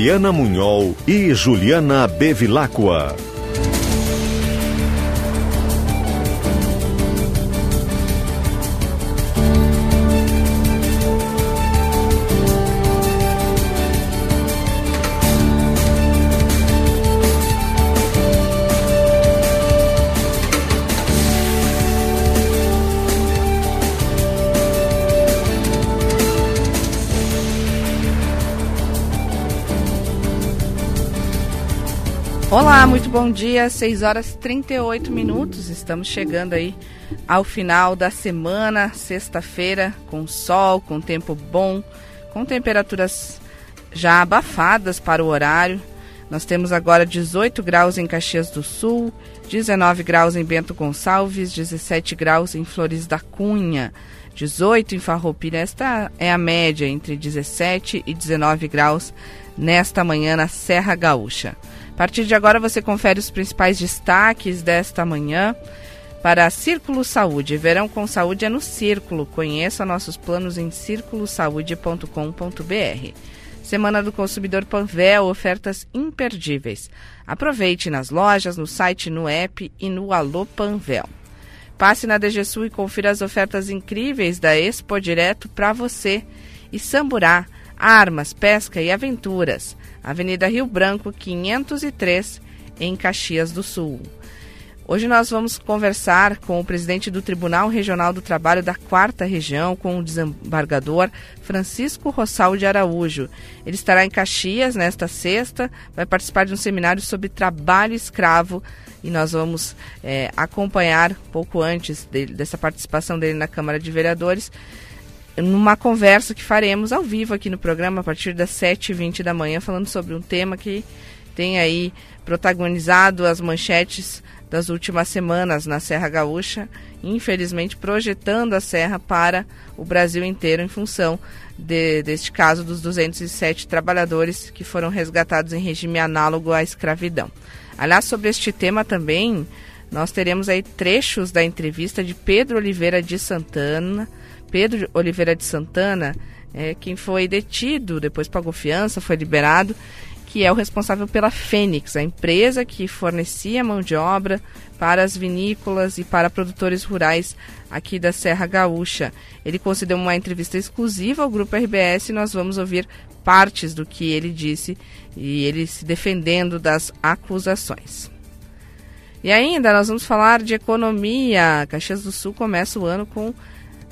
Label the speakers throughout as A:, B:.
A: Fabiana Munhol e Juliana Bevilacqua.
B: Olá, muito bom dia. 6 horas 38 minutos. Estamos chegando aí ao final da semana, sexta-feira, com sol, com tempo bom, com temperaturas já abafadas para o horário. Nós temos agora 18 graus em Caxias do Sul, 19 graus em Bento Gonçalves, 17 graus em Flores da Cunha, 18 em Farroupilha. Esta é a média entre 17 e 19 graus nesta manhã na Serra Gaúcha. Partir de agora você confere os principais destaques desta manhã para Círculo Saúde. Verão com saúde é no Círculo. Conheça nossos planos em círculosaude.com.br. Semana do Consumidor Panvel, ofertas imperdíveis. Aproveite nas lojas, no site, no app e no Alô Panvel. Passe na DGSU e confira as ofertas incríveis da Expo Direto para você. E Samburá, armas, pesca e aventuras. Avenida Rio Branco, 503, em Caxias do Sul. Hoje nós vamos conversar com o presidente do Tribunal Regional do Trabalho da Quarta Região, com o desembargador Francisco Rossal de Araújo. Ele estará em Caxias nesta sexta, vai participar de um seminário sobre trabalho escravo e nós vamos é, acompanhar pouco antes dessa participação dele na Câmara de Vereadores numa conversa que faremos ao vivo aqui no programa a partir das 7h20 da manhã, falando sobre um tema que tem aí protagonizado as manchetes das últimas semanas na Serra Gaúcha, infelizmente projetando a Serra para o Brasil inteiro em função de, deste caso dos 207 trabalhadores que foram resgatados em regime análogo à escravidão. Aliás, sobre este tema também, nós teremos aí trechos da entrevista de Pedro Oliveira de Santana, Pedro Oliveira de Santana, é, quem foi detido, depois pagou fiança, foi liberado, que é o responsável pela Fênix, a empresa que fornecia mão de obra para as vinícolas e para produtores rurais aqui da Serra Gaúcha. Ele concedeu uma entrevista exclusiva ao Grupo RBS e nós vamos ouvir partes do que ele disse e ele se defendendo das acusações. E ainda nós vamos falar de economia. Caxias do Sul começa o ano com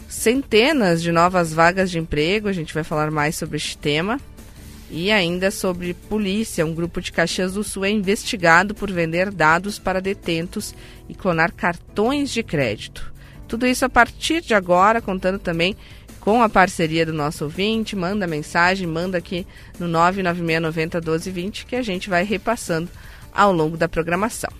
B: centenas de novas vagas de emprego. A gente vai falar mais sobre este tema. E ainda sobre polícia, um grupo de Caxias do Sul é investigado por vender dados para detentos e clonar cartões de crédito. Tudo isso a partir de agora, contando também com a parceria do nosso ouvinte. Manda mensagem, manda aqui no 99690 1220 que a gente vai repassando ao longo da programação.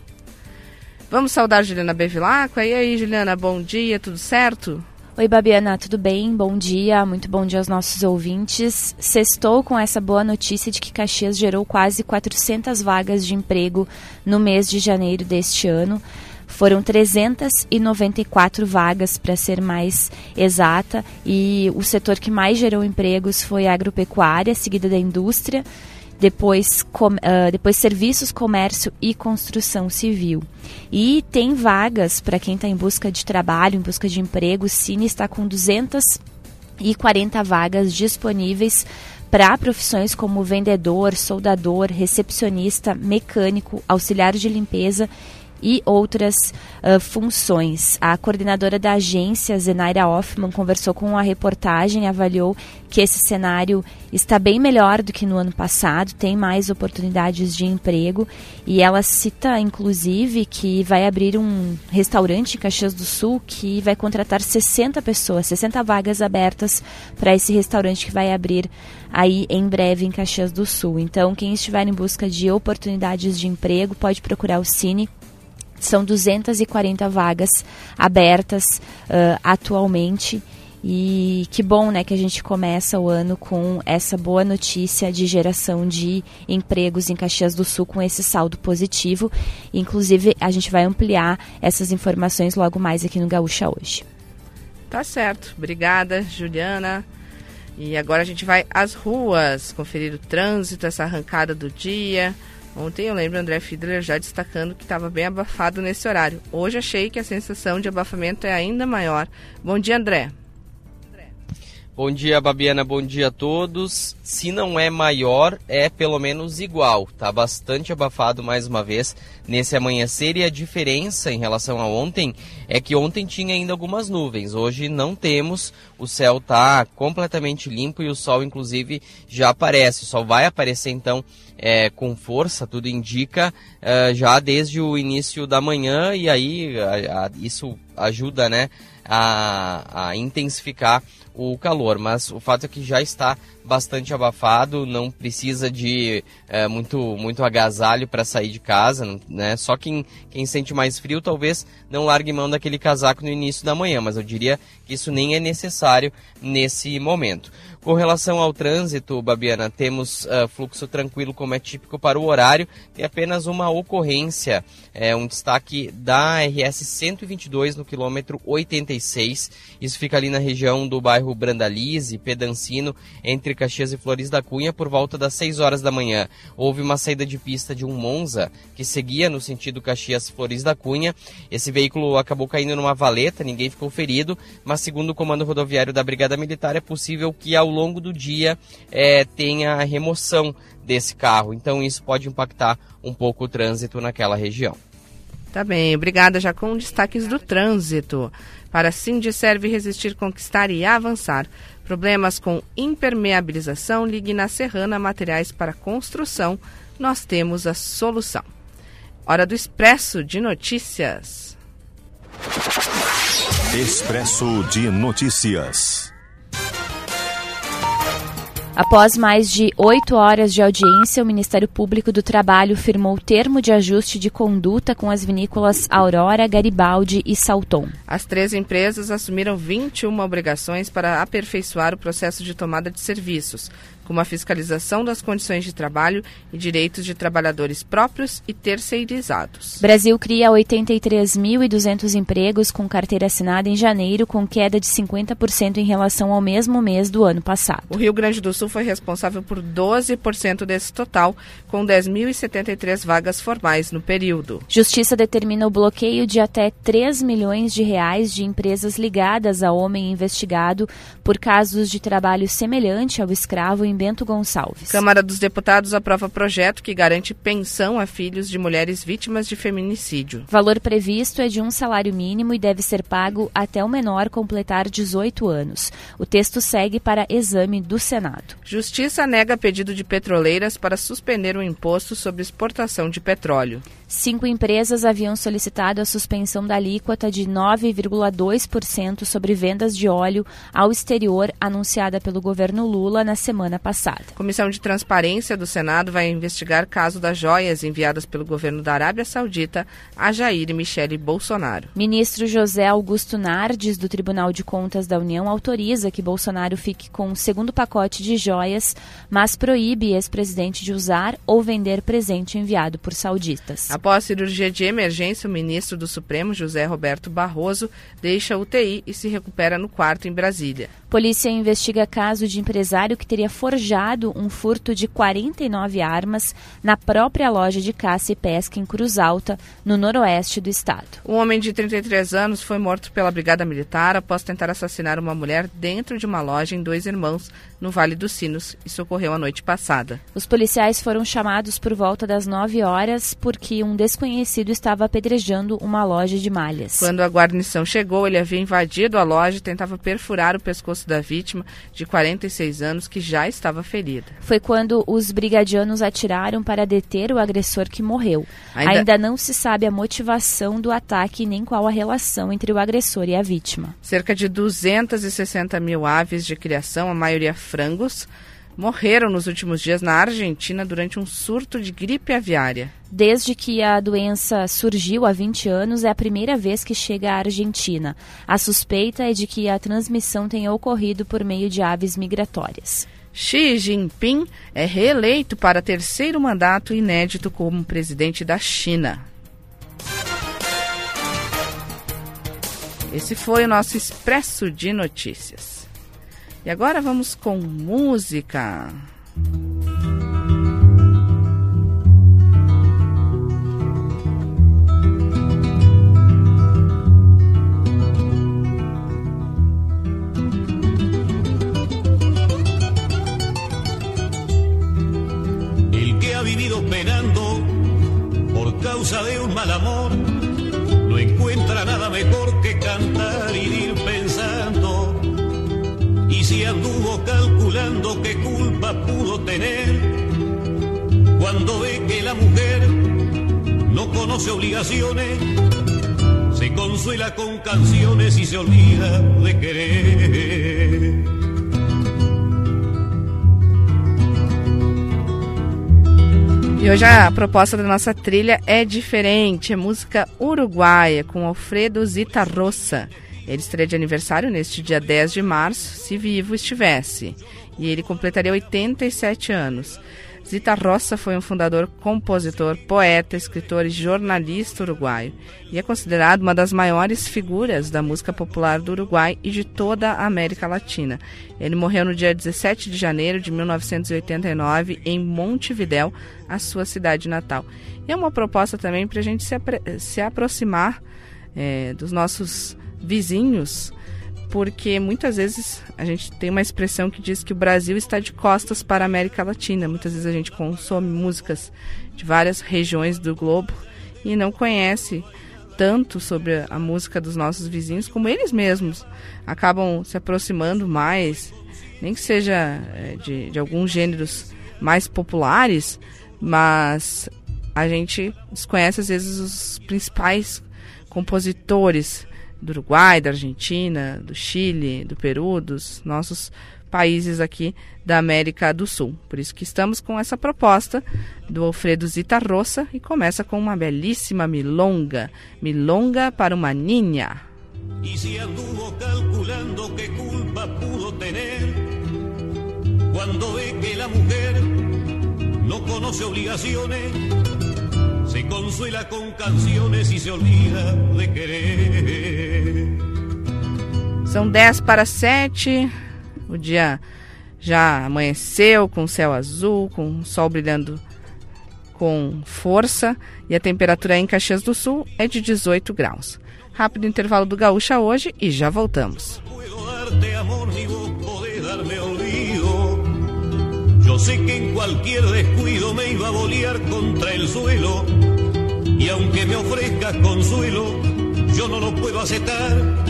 B: Vamos saudar Juliana Bevilacqua. E aí, Juliana, bom dia, tudo certo?
C: Oi, Babiana, tudo bem? Bom dia, muito bom dia aos nossos ouvintes. Sextou com essa boa notícia de que Caxias gerou quase 400 vagas de emprego no mês de janeiro deste ano. Foram 394 vagas, para ser mais exata, e o setor que mais gerou empregos foi a agropecuária, seguida da indústria depois, com, uh, depois serviços, comércio e construção civil. E tem vagas para quem está em busca de trabalho, em busca de emprego. O Cine está com 240 vagas disponíveis para profissões como vendedor, soldador, recepcionista, mecânico, auxiliar de limpeza e outras uh, funções. A coordenadora da agência, Zenaira Hoffman, conversou com a reportagem, avaliou que esse cenário está bem melhor do que no ano passado, tem mais oportunidades de emprego e ela cita, inclusive, que vai abrir um restaurante em Caxias do Sul que vai contratar 60 pessoas, 60 vagas abertas para esse restaurante que vai abrir aí em breve em Caxias do Sul. Então, quem estiver em busca de oportunidades de emprego pode procurar o Cine são 240 vagas abertas uh, atualmente. E que bom né, que a gente começa o ano com essa boa notícia de geração de empregos em Caxias do Sul com esse saldo positivo. Inclusive, a gente vai ampliar essas informações logo mais aqui no Gaúcha hoje.
B: Tá certo. Obrigada, Juliana. E agora a gente vai às ruas, conferir o trânsito, essa arrancada do dia. Ontem eu lembro André Fiedler já destacando que estava bem abafado nesse horário. Hoje achei que a sensação de abafamento é ainda maior. Bom dia, André.
D: Bom dia, Babiana. Bom dia a todos. Se não é maior, é pelo menos igual. Tá bastante abafado mais uma vez nesse amanhecer e a diferença em relação a ontem é que ontem tinha ainda algumas nuvens. Hoje não temos. O céu tá completamente limpo e o sol, inclusive, já aparece. O sol vai aparecer então é, com força, tudo indica, é, já desde o início da manhã e aí a, a, isso ajuda, né? A, a intensificar o calor, mas o fato é que já está bastante abafado, não precisa de é, muito, muito agasalho para sair de casa, né? Só quem, quem sente mais frio talvez não largue mão daquele casaco no início da manhã, mas eu diria que isso nem é necessário nesse momento. Com relação ao trânsito, Babiana, temos uh, fluxo tranquilo, como é típico para o horário. Tem apenas uma ocorrência, é, um destaque da RS 122 no quilômetro 86. Isso fica ali na região do bairro Brandalize, Pedancino, entre Caxias e Flores da Cunha, por volta das 6 horas da manhã. Houve uma saída de pista de um Monza que seguia no sentido Caxias-Flores da Cunha. Esse veículo acabou caindo numa valeta, ninguém ficou ferido, mas segundo o comando rodoviário da Brigada Militar, é possível que ao longo do dia é, tenha a remoção desse carro. Então isso pode impactar um pouco o trânsito naquela região.
B: Tá bem, obrigada. Já com destaques do trânsito. Para Cindy serve resistir, conquistar e avançar. Problemas com impermeabilização, ligue na Serrana Materiais para Construção. Nós temos a solução. Hora do Expresso de Notícias.
A: Expresso de Notícias.
C: Após mais de oito horas de audiência, o Ministério Público do Trabalho firmou termo de ajuste de conduta com as vinícolas Aurora, Garibaldi e Salton.
B: As três empresas assumiram 21 obrigações para aperfeiçoar o processo de tomada de serviços, como a fiscalização das condições de trabalho e direitos de trabalhadores próprios e terceirizados.
C: Brasil cria 83.200 empregos com carteira assinada em janeiro, com queda de 50% em relação ao mesmo mês do ano passado.
B: O Rio Grande do Sul foi responsável por 12% desse total, com 10.073 vagas formais no período.
C: Justiça determina o bloqueio de até 3 milhões de reais de empresas ligadas ao homem investigado por casos de trabalho semelhante ao escravo em Bento Gonçalves.
B: Câmara dos Deputados aprova projeto que garante pensão a filhos de mulheres vítimas de feminicídio.
C: Valor previsto é de um salário mínimo e deve ser pago até o menor completar 18 anos. O texto segue para exame do Senado.
B: Justiça nega pedido de petroleiras para suspender o imposto sobre exportação de petróleo.
C: Cinco empresas haviam solicitado a suspensão da alíquota de 9,2% sobre vendas de óleo ao exterior anunciada pelo governo Lula na semana passada.
B: A Comissão de Transparência do Senado vai investigar caso das joias enviadas pelo governo da Arábia Saudita a Jair e Michele Bolsonaro.
C: Ministro José Augusto Nardes, do Tribunal de Contas da União, autoriza que Bolsonaro fique com o segundo pacote de joias, mas proíbe ex-presidente de usar ou vender presente enviado por sauditas.
B: Após cirurgia de emergência, o ministro do Supremo, José Roberto Barroso, deixa a UTI e se recupera no quarto em Brasília.
C: Polícia investiga caso de empresário que teria forjado um furto de 49 armas na própria loja de caça e pesca em Cruz Alta, no noroeste do estado.
B: Um homem de 33 anos foi morto pela Brigada Militar após tentar assassinar uma mulher dentro de uma loja em Dois Irmãos, no Vale dos Sinos. Isso ocorreu a noite passada.
C: Os policiais foram chamados por volta das 9 horas porque um desconhecido estava apedrejando uma loja de malhas.
B: Quando a guarnição chegou, ele havia invadido a loja e tentava perfurar o pescoço da vítima, de 46 anos, que já estava ferida.
C: Foi quando os brigadianos atiraram para deter o agressor que morreu. Ainda, Ainda não se sabe a motivação do ataque nem qual a relação entre o agressor e a vítima.
B: Cerca de 260 mil aves de criação, a maioria frangos, morreram nos últimos dias na Argentina durante um surto de gripe aviária.
C: Desde que a doença surgiu há 20 anos, é a primeira vez que chega à Argentina. A suspeita é de que a transmissão tenha ocorrido por meio de aves migratórias.
B: Xi Jinping é reeleito para terceiro mandato inédito como presidente da China. Esse foi o nosso Expresso de Notícias. E agora vamos com música.
E: Anduvo calculando qué culpa pudo tener cuando ve que la mujer no conoce obligaciones, se consuela con canciones y se olvida de querer.
B: E hoje a proposta da nossa trilha é diferente, é música uruguaia com Alfredo Zitarrosa. Ele estreia de aniversário neste dia 10 de março, se vivo estivesse, e ele completaria 87 anos. Zita Roça foi um fundador, compositor, poeta, escritor e jornalista uruguaio e é considerado uma das maiores figuras da música popular do Uruguai e de toda a América Latina. Ele morreu no dia 17 de janeiro de 1989 em Montevidéu, a sua cidade natal. E é uma proposta também para a gente se, se aproximar é, dos nossos vizinhos, porque muitas vezes a gente tem uma expressão que diz que o Brasil está de costas para a América Latina. Muitas vezes a gente consome músicas de várias regiões do globo e não conhece tanto sobre a música dos nossos vizinhos como eles mesmos acabam se aproximando mais, nem que seja é, de, de alguns gêneros mais populares, mas a gente desconhece às vezes os principais compositores do Uruguai, da Argentina, do Chile, do Peru, dos nossos países aqui da América do Sul. Por isso que estamos com essa proposta do Alfredo Zita Roça e começa com uma belíssima milonga, milonga para uma ninha. E se anduvo calculando que culpa pudo tener quando vê que a mulher não conhece obrigações se consuela con canciones y se olvida de querer. São 10 para 7. O dia já amanheceu com céu azul, com sol brilhando com força e a temperatura em Caxias do Sul é de 18 graus. Rápido intervalo do Gaúcha hoje e já voltamos. Sé que en cualquier descuido me iba a bolear contra el suelo. Y aunque me ofrezcas consuelo, yo no lo puedo aceptar.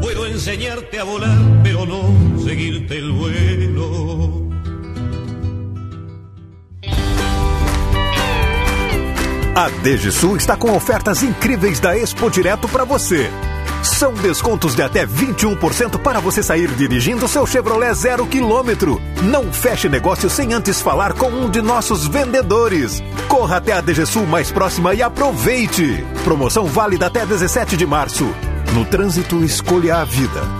B: Puedo enseñarte a volar, pero no seguirte el vuelo.
A: A DGSU está com ofertas incríveis da Expo Direto para você. São descontos de até 21% para você sair dirigindo seu Chevrolet zero quilômetro. Não feche negócio sem antes falar com um de nossos vendedores. Corra até a DGSul mais próxima e aproveite. Promoção válida até 17 de março. No trânsito, escolha a vida.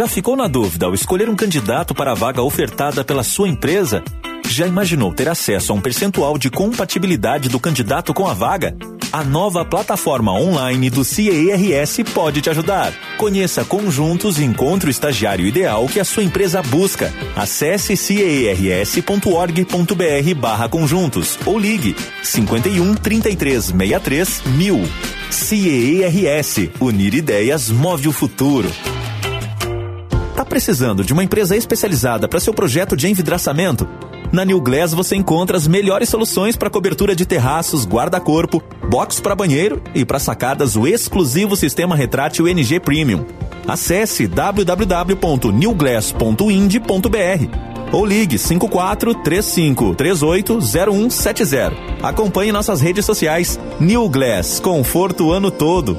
F: Já ficou na dúvida ao escolher um candidato para a vaga ofertada pela sua empresa? Já imaginou ter acesso a um percentual de compatibilidade do candidato com a vaga? A nova plataforma online do CIERS pode te ajudar. Conheça conjuntos e encontre o estagiário ideal que a sua empresa busca. Acesse ciers.org.br barra conjuntos ou ligue 51 33 63 mil. CIERS. Unir ideias move o futuro. Tá precisando de uma empresa especializada para seu projeto de envidraçamento? Na New Glass você encontra as melhores soluções para cobertura de terraços, guarda-corpo, box para banheiro e para sacadas o exclusivo sistema retrátil NG Premium. Acesse www.newglass.ind.br ou ligue 54 35 38 0170. Acompanhe nossas redes sociais. New Glass, conforto o ano todo.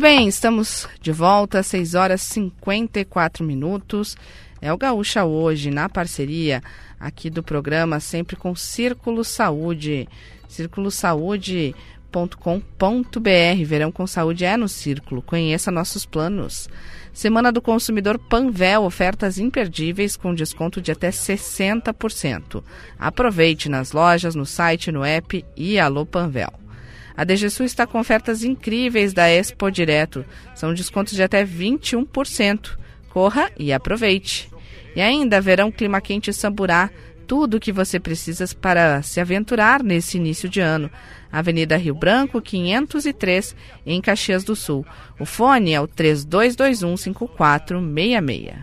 B: Muito bem, estamos de volta, 6 horas e 54 minutos. É o Gaúcha hoje, na parceria aqui do programa, sempre com Círculo Saúde. círculosaúde.com.br. Verão com saúde é no Círculo. Conheça nossos planos. Semana do Consumidor Panvel, ofertas imperdíveis com desconto de até 60%. Aproveite nas lojas, no site, no app e Alô Panvel. A DGSU está com ofertas incríveis da Expo Direto. São descontos de até 21%. Corra e aproveite. E ainda verão clima quente Samburá. Tudo o que você precisa para se aventurar nesse início de ano. Avenida Rio Branco, 503, em Caxias do Sul. O fone é o 32215466.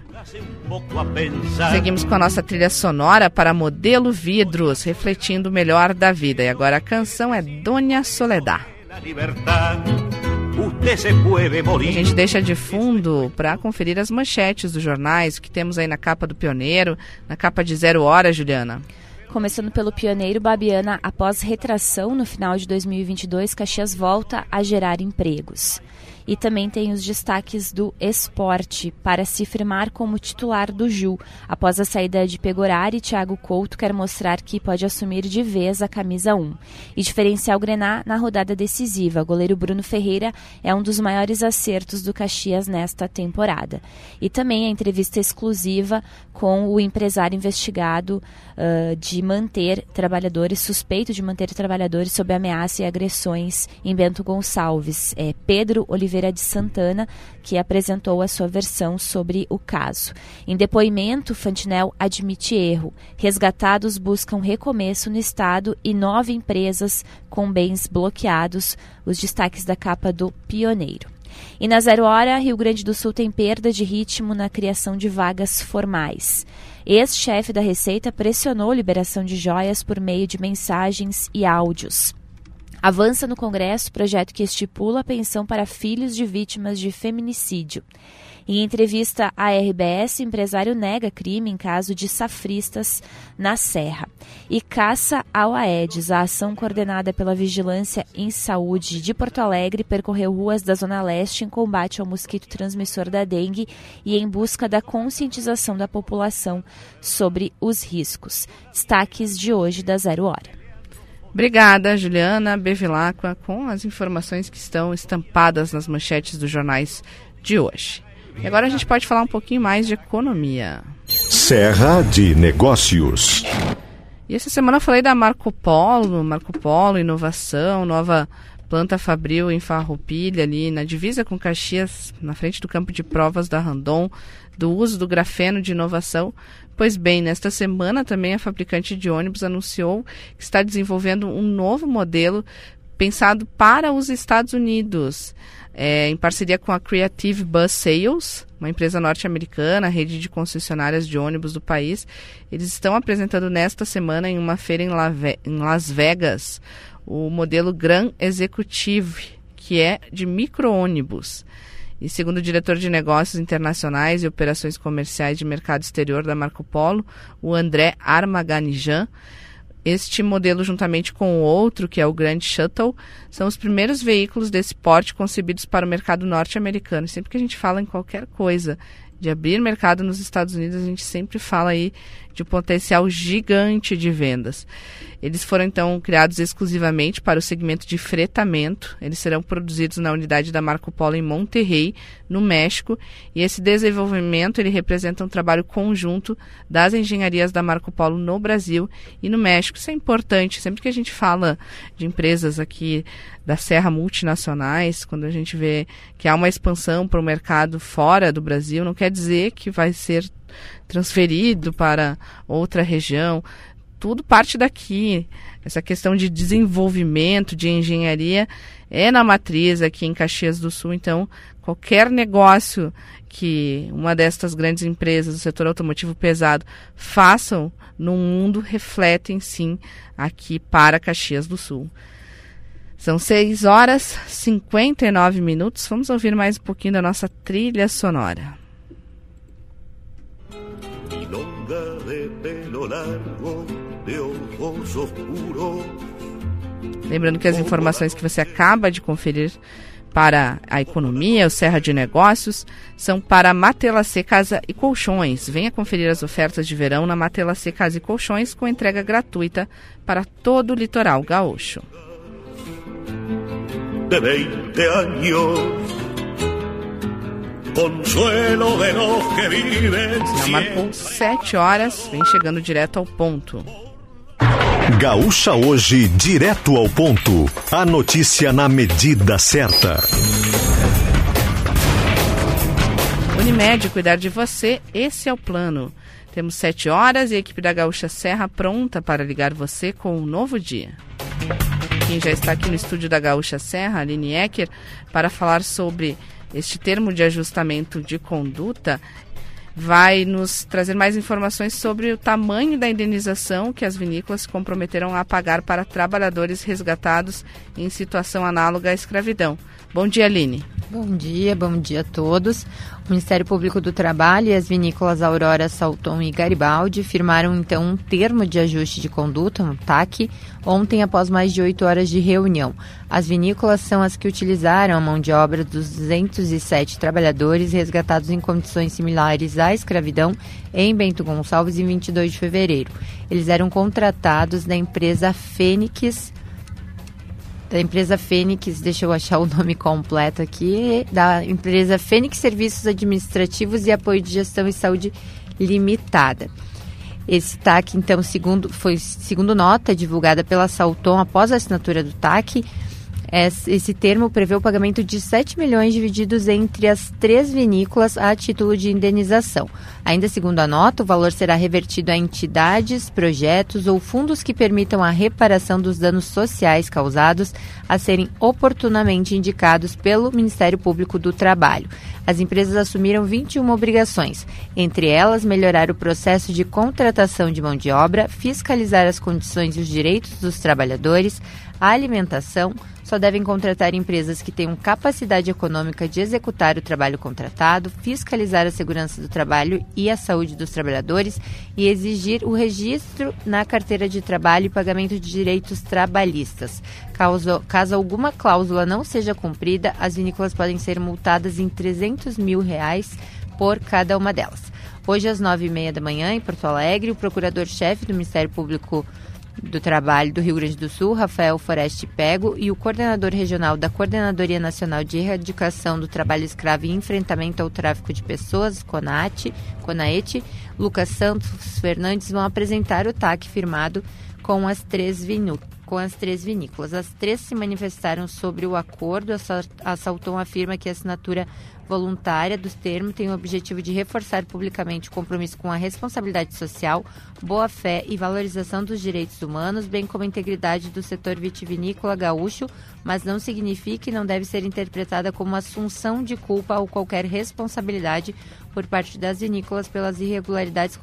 B: Seguimos com a nossa trilha sonora para Modelo Vidros, refletindo o melhor da vida. E agora a canção é Dona Soledad. A gente deixa de fundo para conferir as manchetes dos jornais, o que temos aí na capa do Pioneiro, na capa de Zero Hora, Juliana.
C: Começando pelo pioneiro Babiana, após retração no final de 2022, Caxias volta a gerar empregos. E também tem os destaques do esporte para se firmar como titular do Ju. Após a saída de Pegorari, Thiago Couto quer mostrar que pode assumir de vez a camisa 1. E diferencial Grená na rodada decisiva. O goleiro Bruno Ferreira é um dos maiores acertos do Caxias nesta temporada. E também a entrevista exclusiva com o empresário investigado uh, de manter trabalhadores, suspeito de manter trabalhadores sob ameaça e agressões em Bento Gonçalves. É Pedro Oliveira de Santana, que apresentou a sua versão sobre o caso. Em depoimento, Fantinel admite erro. Resgatados buscam recomeço no Estado e nove empresas com bens bloqueados. Os destaques da capa do Pioneiro. E na Zero Hora, Rio Grande do Sul tem perda de ritmo na criação de vagas formais. Ex-chefe da Receita pressionou liberação de joias por meio de mensagens e áudios. Avança no Congresso projeto que estipula a pensão para filhos de vítimas de feminicídio. Em entrevista à RBS, empresário nega crime em caso de safristas na Serra. E caça ao Aedes, a ação coordenada pela Vigilância em Saúde de Porto Alegre, percorreu ruas da Zona Leste em combate ao mosquito transmissor da dengue e em busca da conscientização da população sobre os riscos. Destaques de hoje da Zero Hora.
B: Obrigada, Juliana Bevilacqua, com as informações que estão estampadas nas manchetes dos jornais de hoje. E agora a gente pode falar um pouquinho mais de economia.
A: Serra de Negócios.
B: E essa semana eu falei da Marco Polo, Marco Polo, inovação, nova planta fabril em Farroupilha, ali na divisa com Caxias, na frente do campo de provas da Randon, do uso do grafeno de inovação. Pois bem, nesta semana também a fabricante de ônibus anunciou que está desenvolvendo um novo modelo pensado para os Estados Unidos é, em parceria com a Creative Bus Sales, uma empresa norte-americana, rede de concessionárias de ônibus do país. Eles estão apresentando nesta semana em uma feira em, em Las Vegas o modelo Gran Executive, que é de micro-ônibus. E segundo o diretor de negócios internacionais e operações comerciais de mercado exterior da Marco Polo, o André Armaganijan, este modelo, juntamente com o outro, que é o Grand Shuttle, são os primeiros veículos desse porte concebidos para o mercado norte-americano. Sempre que a gente fala em qualquer coisa de abrir mercado nos Estados Unidos, a gente sempre fala aí de potencial gigante de vendas. Eles foram então criados exclusivamente para o segmento de fretamento. Eles serão produzidos na unidade da Marco Polo em Monterrey, no México, e esse desenvolvimento ele representa um trabalho conjunto das engenharias da Marco Polo no Brasil e no México. Isso é importante, sempre que a gente fala de empresas aqui da Serra multinacionais, quando a gente vê que há uma expansão para o mercado fora do Brasil, não quer dizer que vai ser transferido para outra região. Tudo parte daqui. Essa questão de desenvolvimento, de engenharia, é na matriz aqui em Caxias do Sul. Então, qualquer negócio que uma destas grandes empresas do setor automotivo pesado façam no mundo refletem sim aqui para Caxias do Sul. São 6 horas e 59 minutos. Vamos ouvir mais um pouquinho da nossa trilha sonora. Largo, de ojos oscuros. Lembrando que as informações que você acaba de conferir para a economia, o Serra de Negócios, são para Matelacê Casa e Colchões. Venha conferir as ofertas de verão na Matelacê Casa e Colchões com entrega gratuita para todo o litoral gaúcho. De 20 anos consuelo de los que viven. Já marcou sete horas, vem chegando direto ao ponto.
A: Gaúcha hoje, direto ao ponto. A notícia na medida certa.
B: Unimed, cuidar de você, esse é o plano. Temos sete horas e a equipe da Gaúcha Serra pronta para ligar você com um novo dia. Quem já está aqui no estúdio da Gaúcha Serra, Aline Ecker, para falar sobre este termo de ajustamento de conduta vai nos trazer mais informações sobre o tamanho da indenização que as vinícolas comprometeram a pagar para trabalhadores resgatados em situação análoga à escravidão. Bom dia, Aline.
G: Bom dia, bom dia a todos. O Ministério Público do Trabalho e as vinícolas Aurora, Salton e Garibaldi firmaram então um termo de ajuste de conduta, um TAC, ontem após mais de oito horas de reunião. As vinícolas são as que utilizaram a mão de obra dos 207 trabalhadores resgatados em condições similares à escravidão em Bento Gonçalves em 22 de fevereiro. Eles eram contratados da empresa Fênix da empresa Fênix, deixa eu achar o nome completo aqui, da empresa Fênix Serviços Administrativos e Apoio de Gestão e Saúde Limitada. Esse TAC, então, segundo, foi segundo nota divulgada pela Salton após a assinatura do TAC, Esse termo prevê o pagamento de 7 milhões divididos entre as três vinícolas a título de indenização. Ainda segundo a nota, o valor será revertido a entidades, projetos ou fundos que permitam a reparação dos danos sociais causados a serem oportunamente indicados pelo Ministério Público do Trabalho. As empresas assumiram 21 obrigações, entre elas melhorar o processo de contratação de mão de obra, fiscalizar as condições e os direitos dos trabalhadores, a alimentação, só devem contratar empresas que tenham capacidade econômica de executar o trabalho contratado, fiscalizar a segurança do trabalho e a saúde dos trabalhadores e exigir o registro na carteira de trabalho e pagamento de direitos trabalhistas. Caso, caso alguma cláusula não seja cumprida, as vinícolas podem ser multadas em 300 mil reais por cada uma delas. Hoje, às nove e meia da manhã, em Porto Alegre, o procurador-chefe do Ministério Público do Trabalho do Rio Grande do Sul, Rafael Foreste Pego, e o coordenador regional da Coordenadoria Nacional de Erradicação do Trabalho Escravo e Enfrentamento ao Tráfico de Pessoas, CONAT, CONAET, Lucas Santos Fernandes, vão apresentar o TAC firmado com as três com as três vinícolas. As três se manifestaram sobre o acordo. A Salton afirma que a assinatura voluntária dos termos tem o objetivo de reforçar publicamente o compromisso com a responsabilidade social, boa-fé e valorização dos direitos humanos, bem como a integridade do setor vitivinícola gaúcho, mas não significa e não deve ser interpretada como assunção de culpa ou qualquer responsabilidade por parte das vinícolas pelas irregularidades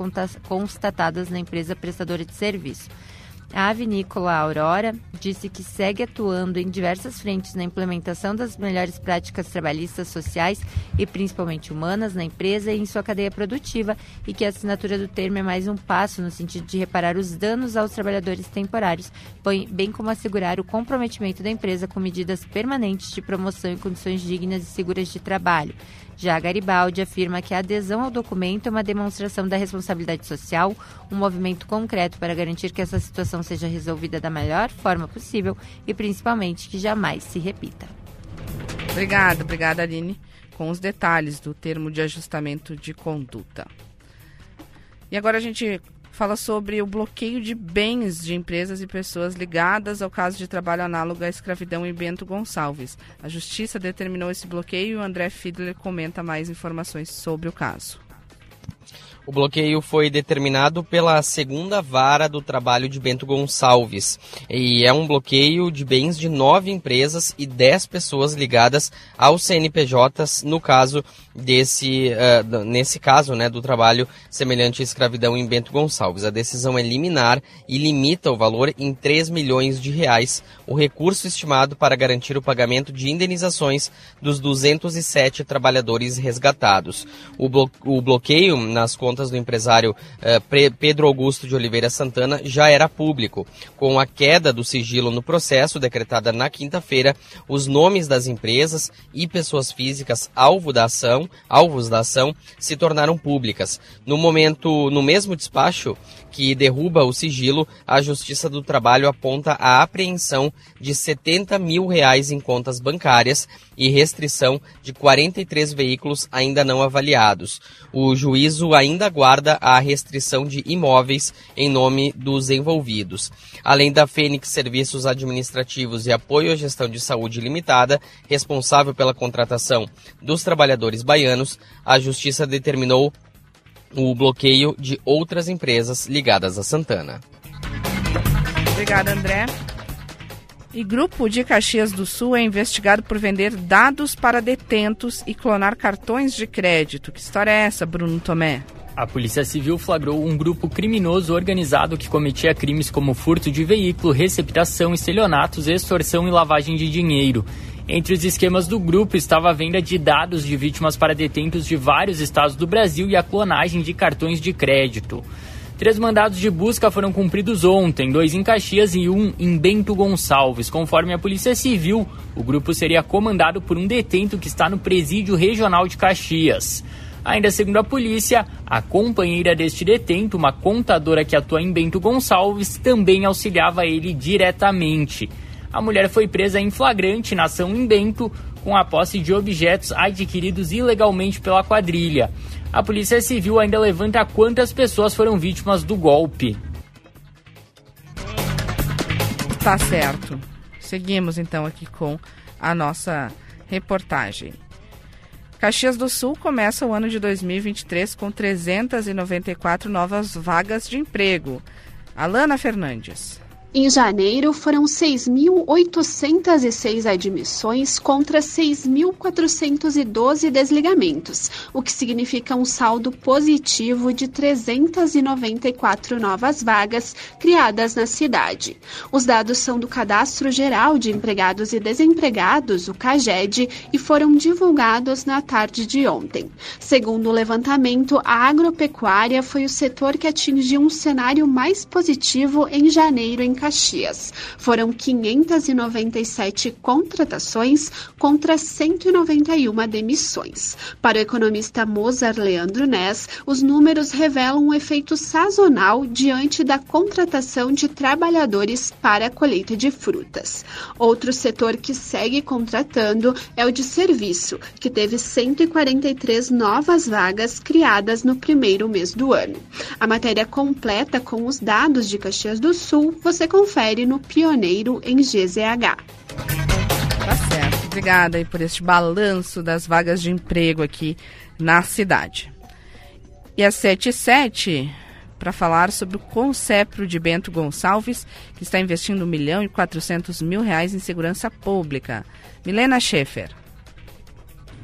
G: constatadas na empresa prestadora de serviço. A vinícola Aurora disse que segue atuando em diversas frentes na implementação das melhores práticas trabalhistas, sociais e principalmente humanas na empresa e em sua cadeia produtiva e que a assinatura do termo é mais um passo no sentido de reparar os danos aos trabalhadores temporários, bem como assegurar o comprometimento da empresa com medidas permanentes de promoção e condições dignas e seguras de trabalho. Já Garibaldi afirma que a adesão ao documento é uma demonstração da responsabilidade social, um movimento concreto para garantir que essa situação seja resolvida da melhor forma possível e principalmente que jamais se repita.
B: Obrigada, obrigada Aline, com os detalhes do termo de ajustamento de conduta. E agora a gente fala sobre o bloqueio de bens de empresas e pessoas ligadas ao caso de trabalho análogo à escravidão em Bento Gonçalves. A justiça determinou esse bloqueio e o André Fiedler comenta mais informações sobre o caso.
D: O bloqueio foi determinado pela segunda vara do trabalho de Bento Gonçalves e é um bloqueio de bens de nove empresas e dez pessoas ligadas aos CNPJs no caso desse uh, nesse caso né do trabalho semelhante à escravidão em Bento Gonçalves. A decisão é liminar e limita o valor em 3 milhões de reais, o recurso estimado para garantir o pagamento de indenizações dos 207 trabalhadores resgatados. O, blo o bloqueio nas contas do empresário eh, Pedro Augusto de Oliveira Santana já era público. Com a queda do sigilo no processo, decretada na quinta-feira, os nomes das empresas e pessoas físicas alvo da ação, alvos da ação se tornaram públicas. No momento, no mesmo despacho, que derruba o sigilo, a Justiça do Trabalho aponta a apreensão de 70 mil reais em contas bancárias e restrição de 43 veículos ainda não avaliados. O juízo ainda aguarda a restrição de imóveis em nome dos envolvidos. Além da Fênix Serviços Administrativos e Apoio à Gestão de Saúde Limitada, responsável pela contratação dos trabalhadores baianos, a Justiça determinou o bloqueio de outras empresas ligadas a Santana.
B: Obrigada, André. E grupo de Caxias do Sul é investigado por vender dados para detentos e clonar cartões de crédito. Que história é essa, Bruno Tomé?
H: A Polícia Civil flagrou um grupo criminoso organizado que cometia crimes como furto de veículo, receptação, estelionatos, extorsão e lavagem de dinheiro. Entre os esquemas do grupo estava a venda de dados de vítimas para detentos de vários estados do Brasil e a clonagem de cartões de crédito. Três mandados de busca foram cumpridos ontem, dois em Caxias e um em Bento Gonçalves. Conforme a Polícia Civil, o grupo seria comandado por um detento que está no Presídio Regional de Caxias. Ainda segundo a polícia, a companheira deste detento, uma contadora que atua em Bento Gonçalves, também auxiliava ele diretamente. A mulher foi presa em flagrante na em Bento com a posse de objetos adquiridos ilegalmente pela quadrilha. A Polícia Civil ainda levanta quantas pessoas foram vítimas do golpe.
B: Tá certo. Seguimos então aqui com a nossa reportagem. Caxias do Sul começa o ano de 2023 com 394 novas vagas de emprego. Alana Fernandes.
I: Em janeiro, foram 6.806 admissões contra 6.412 desligamentos, o que significa um saldo positivo de 394 novas vagas criadas na cidade. Os dados são do Cadastro Geral de Empregados e Desempregados, o CAGED, e foram divulgados na tarde de ontem. Segundo o levantamento, a agropecuária foi o setor que atingiu um cenário mais positivo em janeiro em Caxias. Foram 597 contratações contra 191 demissões. Para o economista Mozart Leandro Ness, os números revelam um efeito sazonal diante da contratação de trabalhadores para a colheita de frutas. Outro setor que segue contratando é o de serviço, que teve 143 novas vagas criadas no primeiro mês do ano. A matéria completa com os dados de Caxias do Sul você confere no Pioneiro em GZH.
B: Tá certo. Obrigada aí por este balanço das vagas de emprego aqui na cidade. E às 7 e 7 para falar sobre o Concepro de Bento Gonçalves, que está investindo 1 milhão e 400 mil reais em segurança pública. Milena Schaefer.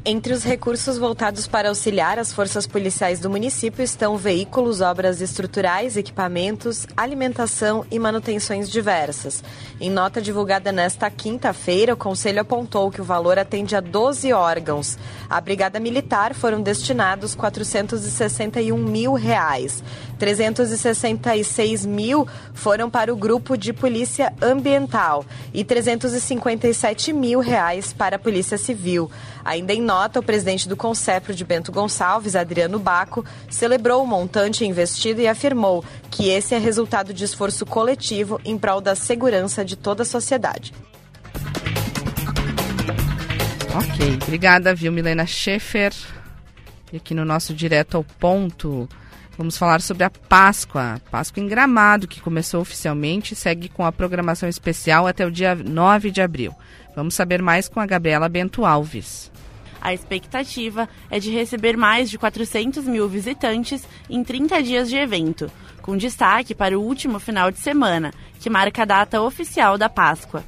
J: Entre os recursos voltados para auxiliar as forças policiais do município estão veículos, obras estruturais, equipamentos, alimentação e manutenções diversas. Em nota divulgada nesta quinta-feira, o Conselho apontou que o valor atende a 12 órgãos. À Brigada Militar foram destinados 461 mil reais. 366 mil foram para o grupo de polícia ambiental e 357 mil reais para a polícia civil. Ainda em nota, o presidente do Concepro de Bento Gonçalves, Adriano Baco, celebrou o montante investido e afirmou que esse é resultado de esforço coletivo em prol da segurança de toda a sociedade.
B: Ok, obrigada, viu, Milena Schaefer. E aqui no nosso Direto ao Ponto, vamos falar sobre a Páscoa. Páscoa em Gramado, que começou oficialmente e segue com a programação especial até o dia 9 de abril. Vamos saber mais com a Gabriela Bento Alves.
K: A expectativa é de receber mais de 400 mil visitantes em 30 dias de evento, com destaque para o último final de semana, que marca a data oficial da Páscoa.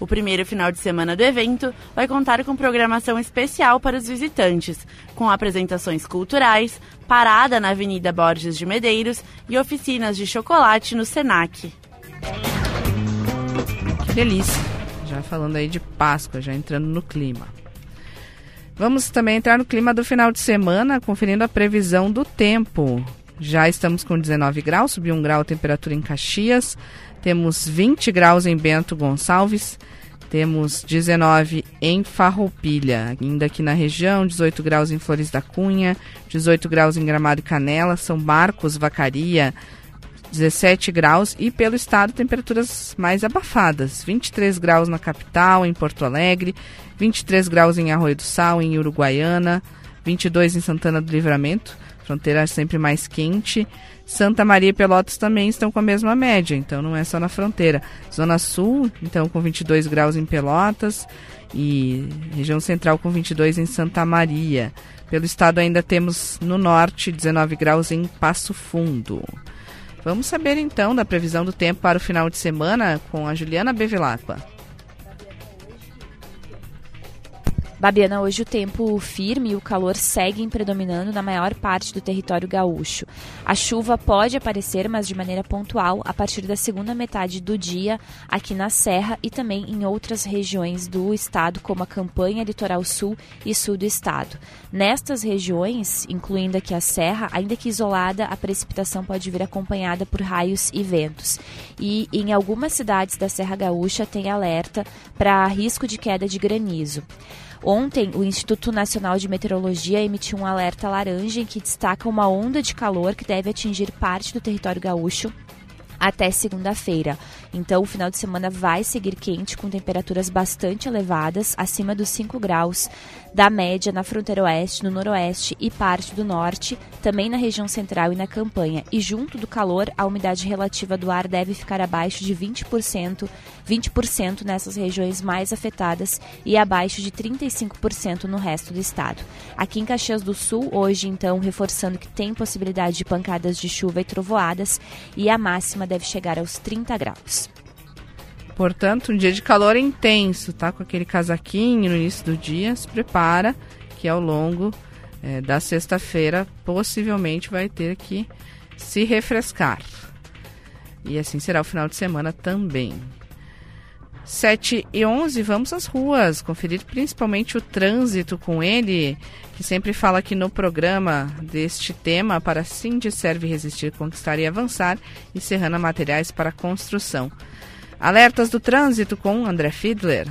K: O primeiro final de semana do evento vai contar com programação especial para os visitantes, com apresentações culturais, parada na Avenida Borges de Medeiros e oficinas de chocolate no Senac.
B: Que delícia! Já falando aí de Páscoa, já entrando no clima. Vamos também entrar no clima do final de semana, conferindo a previsão do tempo. Já estamos com 19 graus, subiu um grau a temperatura em Caxias. Temos 20 graus em Bento Gonçalves. Temos 19 em Farroupilha, ainda aqui na região, 18 graus em Flores da Cunha, 18 graus em Gramado e Canela, São Marcos, Vacaria, 17 graus e pelo estado temperaturas mais abafadas, 23 graus na capital, em Porto Alegre, 23 graus em Arroio do Sal, em Uruguaiana, 22 em Santana do Livramento, fronteira sempre mais quente. Santa Maria e Pelotas também estão com a mesma média, então não é só na fronteira. Zona Sul, então com 22 graus em Pelotas e região central com 22 em Santa Maria. Pelo estado ainda temos no norte 19 graus em Passo Fundo. Vamos saber então da previsão do tempo para o final de semana com a Juliana Bevilacqua.
C: Babiana, hoje o tempo firme e o calor seguem predominando na maior parte do território gaúcho. A chuva pode aparecer, mas de maneira pontual, a partir da segunda metade do dia aqui na Serra e também em outras regiões do estado, como a Campanha, Litoral Sul e Sul do estado. Nestas regiões, incluindo aqui a Serra, ainda que isolada, a precipitação pode vir acompanhada por raios e ventos. E em algumas cidades da Serra Gaúcha tem alerta para risco de queda de granizo. Ontem, o Instituto Nacional de Meteorologia emitiu um alerta laranja em que destaca uma onda de calor que deve atingir parte do território gaúcho até segunda-feira. Então, o final de semana vai seguir quente, com temperaturas bastante elevadas, acima dos 5 graus da média na fronteira oeste, no noroeste e parte do norte, também na região central e na campanha. E junto do calor, a umidade relativa do ar deve ficar abaixo de 20%, 20% nessas regiões mais afetadas e abaixo de 35% no resto do estado. Aqui em Caxias do Sul, hoje então, reforçando que tem possibilidade de pancadas de chuva e trovoadas e a máxima deve chegar aos 30 graus.
B: Portanto, um dia de calor intenso, tá? Com aquele casaquinho no início do dia, se prepara que ao longo é, da sexta-feira possivelmente vai ter que se refrescar. E assim será o final de semana também. 7 e 11, vamos às ruas, conferir principalmente o trânsito com ele, que sempre fala aqui no programa deste tema para Cindy serve resistir, conquistar e avançar e Serrana Materiais para Construção. Alertas do trânsito com André Fiedler.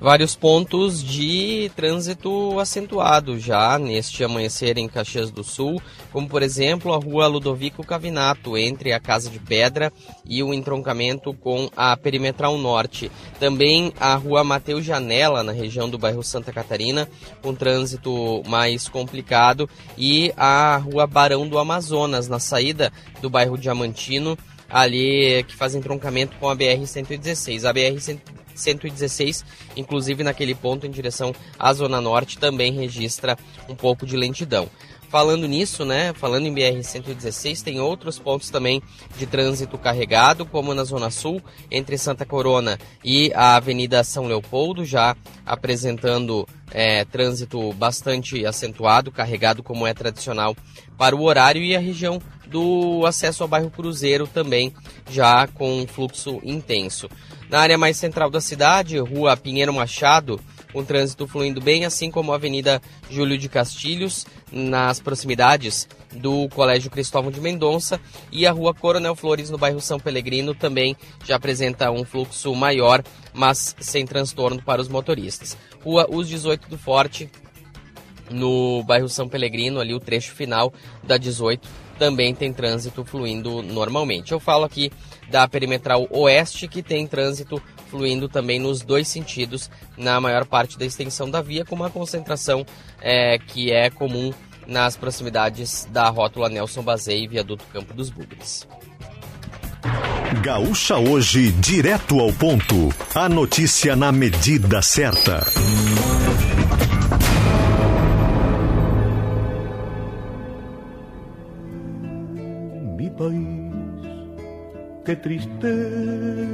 D: Vários pontos de trânsito acentuado já neste amanhecer em Caxias do Sul, como por exemplo a rua Ludovico Cavinato, entre a Casa de Pedra e o entroncamento com a Perimetral Norte. Também a rua Mateus Janela, na região do bairro Santa Catarina, com trânsito mais complicado, e a rua Barão do Amazonas, na saída do bairro Diamantino ali que faz entroncamento com a BR-116. A BR-116, inclusive naquele ponto em direção à Zona Norte, também registra um pouco de lentidão. Falando nisso, né, falando em BR-116, tem outros pontos também de trânsito carregado, como na Zona Sul, entre Santa Corona e a Avenida São Leopoldo, já apresentando é, trânsito bastante acentuado, carregado como é tradicional para o horário, e a região do acesso ao bairro Cruzeiro também já com fluxo intenso. Na área mais central da cidade, rua Pinheiro Machado, com trânsito fluindo bem, assim como a Avenida Júlio de Castilhos, nas proximidades do Colégio Cristóvão de Mendonça, e a rua Coronel Flores, no bairro São Pelegrino, também já apresenta um fluxo maior, mas sem transtorno para os motoristas. Rua Os 18 do Forte, no bairro São Pelegrino, ali o trecho final da 18, também tem trânsito fluindo normalmente. Eu falo aqui da perimetral oeste, que tem trânsito fluindo também nos dois sentidos, na maior parte da extensão da via, com uma concentração é, que é comum nas proximidades da rótula Nelson Bazei e viaduto Campo dos Bugres.
A: Gaúcha hoje, direto ao ponto. A notícia na medida certa.
L: país, qué tristeza,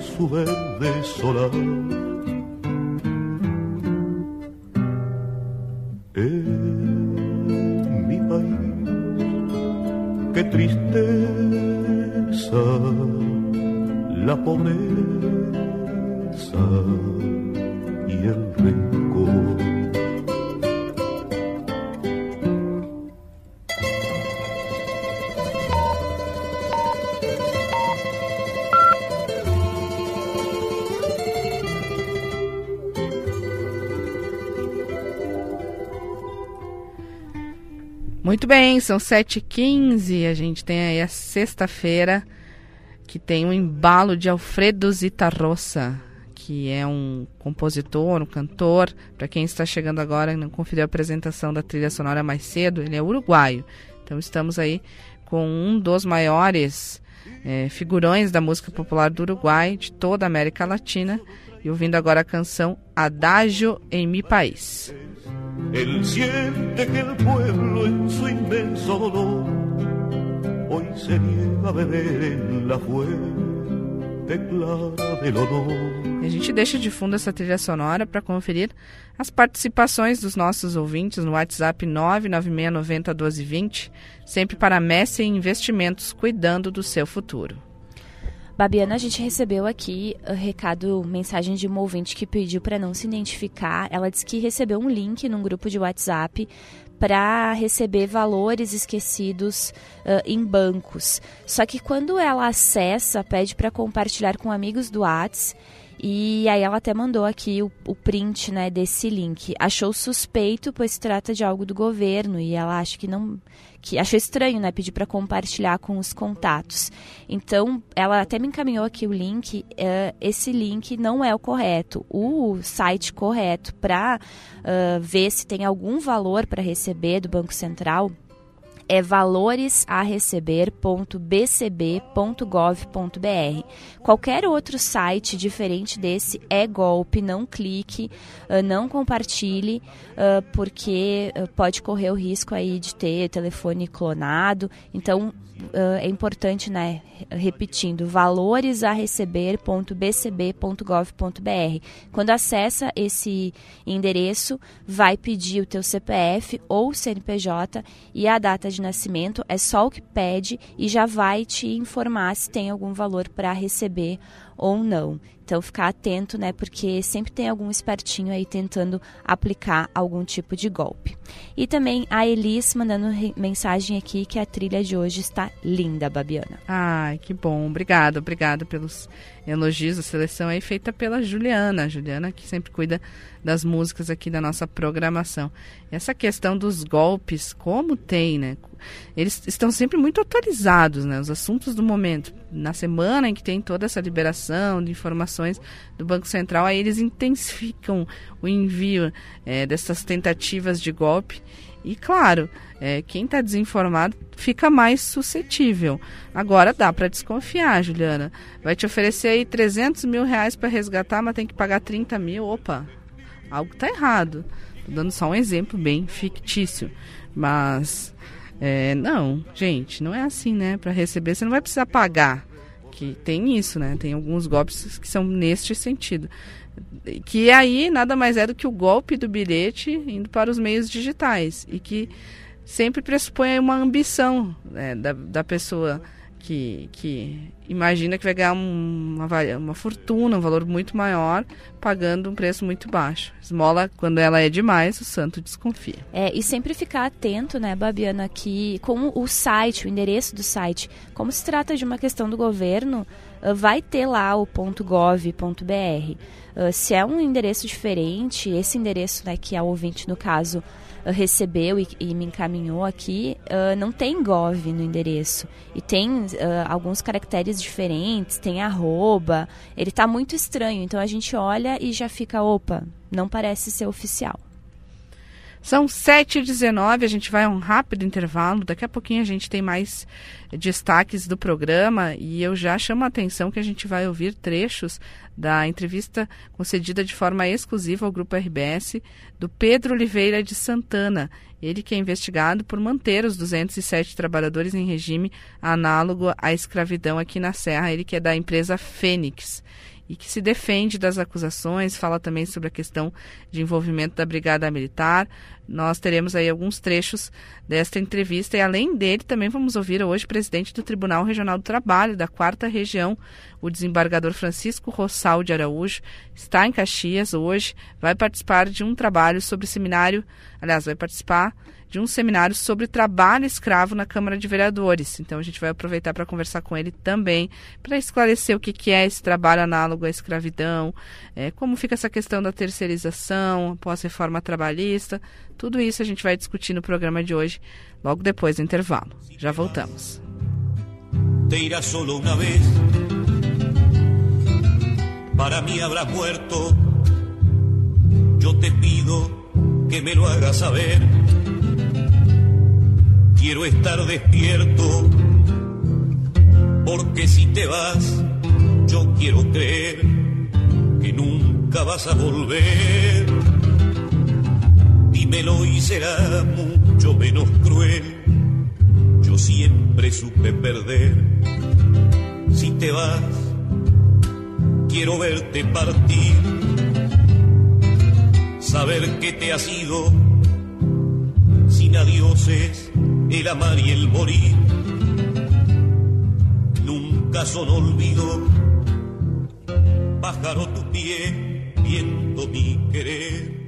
L: su verde solar.
B: Bem, são 7h15. A gente tem aí a sexta-feira que tem um embalo de Alfredo Zitarrosa, que é um compositor, um cantor. Para quem está chegando agora e não conferiu a apresentação da trilha sonora mais cedo, ele é uruguaio. Então estamos aí com um dos maiores é, figurões da música popular do Uruguai, de toda a América Latina, e ouvindo agora a canção Adágio em Mi País.
L: Él siente que el pueblo en su inmenso dolor hoy se niega a beber en la fuente clara del honor.
B: A gente deixa de fundo essa trilha sonora para conferir as participações dos nossos ouvintes no WhatsApp 996901220, sempre para Messi Investimentos, cuidando do seu futuro.
C: Babiana, a gente recebeu aqui o recado, mensagem de uma ouvinte que pediu para não se identificar. Ela disse que recebeu um link num grupo de WhatsApp para receber valores esquecidos uh, em bancos. Só que quando ela acessa, pede para compartilhar com amigos do WhatsApp e aí ela até mandou aqui o, o, print né, desse link. Achou suspeito, pois trata de algo do governo e ela acha que não. Que achou estranho, né? Pedir para compartilhar com os contatos. Então, ela até me encaminhou aqui o link. Uh, esse link não é o correto. O site correto para uh, ver se tem algum valor para receber do Banco Central é valoresareceber.bcb.gov.br. Qualquer outro site diferente desse é golpe, não clique, ah, não compartilhe, ah, porque ah, pode correr o risco aí de ter telefone clonado. Então, é importante, né, repetindo, valores a receber.bcb.gov.br. Quando acessa esse endereço, vai pedir o teu CPF ou CNPJ e a data de nascimento, é só o que pede e já vai te informar se tem algum valor para receber ou não. Então ficar atento, né, porque sempre tem algum espertinho aí tentando aplicar algum tipo de golpe. E também a Elis mandando mensagem aqui que a trilha de hoje está linda, Babiana.
B: Ai, que bom. Obrigada, obrigada pelos elogios. A seleção aí feita pela Juliana, a Juliana que sempre cuida das músicas aqui da nossa programação. Essa questão dos golpes, como tem, né? Eles estão sempre muito atualizados, né? Os assuntos do momento. Na semana em que tem toda essa liberação de informações do Banco Central, aí eles intensificam o envio é, dessas tentativas de golpe. E claro, é, quem está desinformado fica mais suscetível. Agora dá para desconfiar, Juliana. Vai te oferecer aí 300 mil reais para resgatar, mas tem que pagar 30 mil. Opa, algo está errado. Tô dando só um exemplo bem fictício. Mas, é, não, gente, não é assim, né? Para receber, você não vai precisar pagar. Que tem isso, né? Tem alguns golpes que são neste sentido. Que aí nada mais é do que o golpe do bilhete indo para os meios digitais. E que sempre pressupõe uma ambição né, da, da pessoa que, que imagina que vai ganhar uma, uma fortuna, um valor muito maior, pagando um preço muito baixo. Esmola, quando ela é demais, o santo desconfia.
C: É, e sempre ficar atento, né, Babiana, que com o site, o endereço do site, como se trata de uma questão do governo, ah, vai ter lá o .gov.br. Uh, se é um endereço diferente, esse endereço né, que é o ouvinte, no caso, recebeu e, e, me encaminhou aqui, uh, não tem gov no endereço. E tem uh, alguns caracteres diferentes, tem arroba. Ele está muito estranho, então a gente olha e já fica, opa, não parece ser oficial.
B: São 7h19, a gente vai a um rápido intervalo. Daqui a pouquinho a gente tem mais destaques do programa e eu já chamo a atenção que a gente vai ouvir trechos da entrevista concedida de forma exclusiva ao Grupo RBS do Pedro Oliveira de Santana. Ele que é investigado por manter os 207 trabalhadores em regime análogo à escravidão aqui na Serra. Ele que é da empresa Fênix e que se defende das acusações, fala também sobre a questão de envolvimento da Brigada Militar. Nós teremos aí alguns trechos desta entrevista e além dele também vamos ouvir hoje o presidente do Tribunal Regional do Trabalho da Quarta Região, o desembargador Francisco Rossal de Araújo, está em Caxias hoje, vai participar de um trabalho sobre seminário, aliás, vai participar de um seminário sobre trabalho escravo na Câmara de Vereadores. Então a gente vai aproveitar para conversar com ele também, para esclarecer o que, que é esse trabalho análogo à escravidão, é, como fica essa questão da terceirização após a reforma trabalhista. Tudo isso a gente vai discutir no programa de hoje, logo depois do intervalo. Já voltamos.
E: Te irás solo una vez. Para mí habrá muerto. Yo te pido que me lo hagas saber. Quiero estar despierto, porque si te vas, yo quiero creer que nunca vas a volver. Dímelo y será mucho menos cruel, yo siempre supe perder. Si te vas, quiero verte partir, saber que te has ido sin adioses el amar y el morir. Nunca no olvido. Pájaro tu pie, viendo mi querer.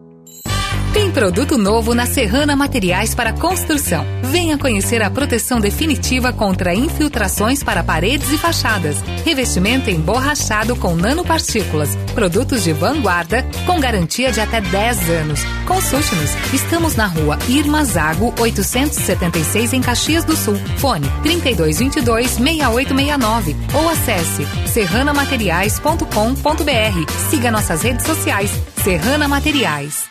M: Tem produto novo na Serrana Materiais para Construção. Venha conhecer a proteção definitiva contra infiltrações para paredes e fachadas. Revestimento emborrachado com nanopartículas. Produtos de vanguarda com garantia de até 10 anos. Consulte-nos. Estamos na rua Irma Zago, 876 em Caxias do Sul. Fone 3222 6869 ou acesse serranamateriais.com.br. Siga nossas redes sociais. Serrana Materiais.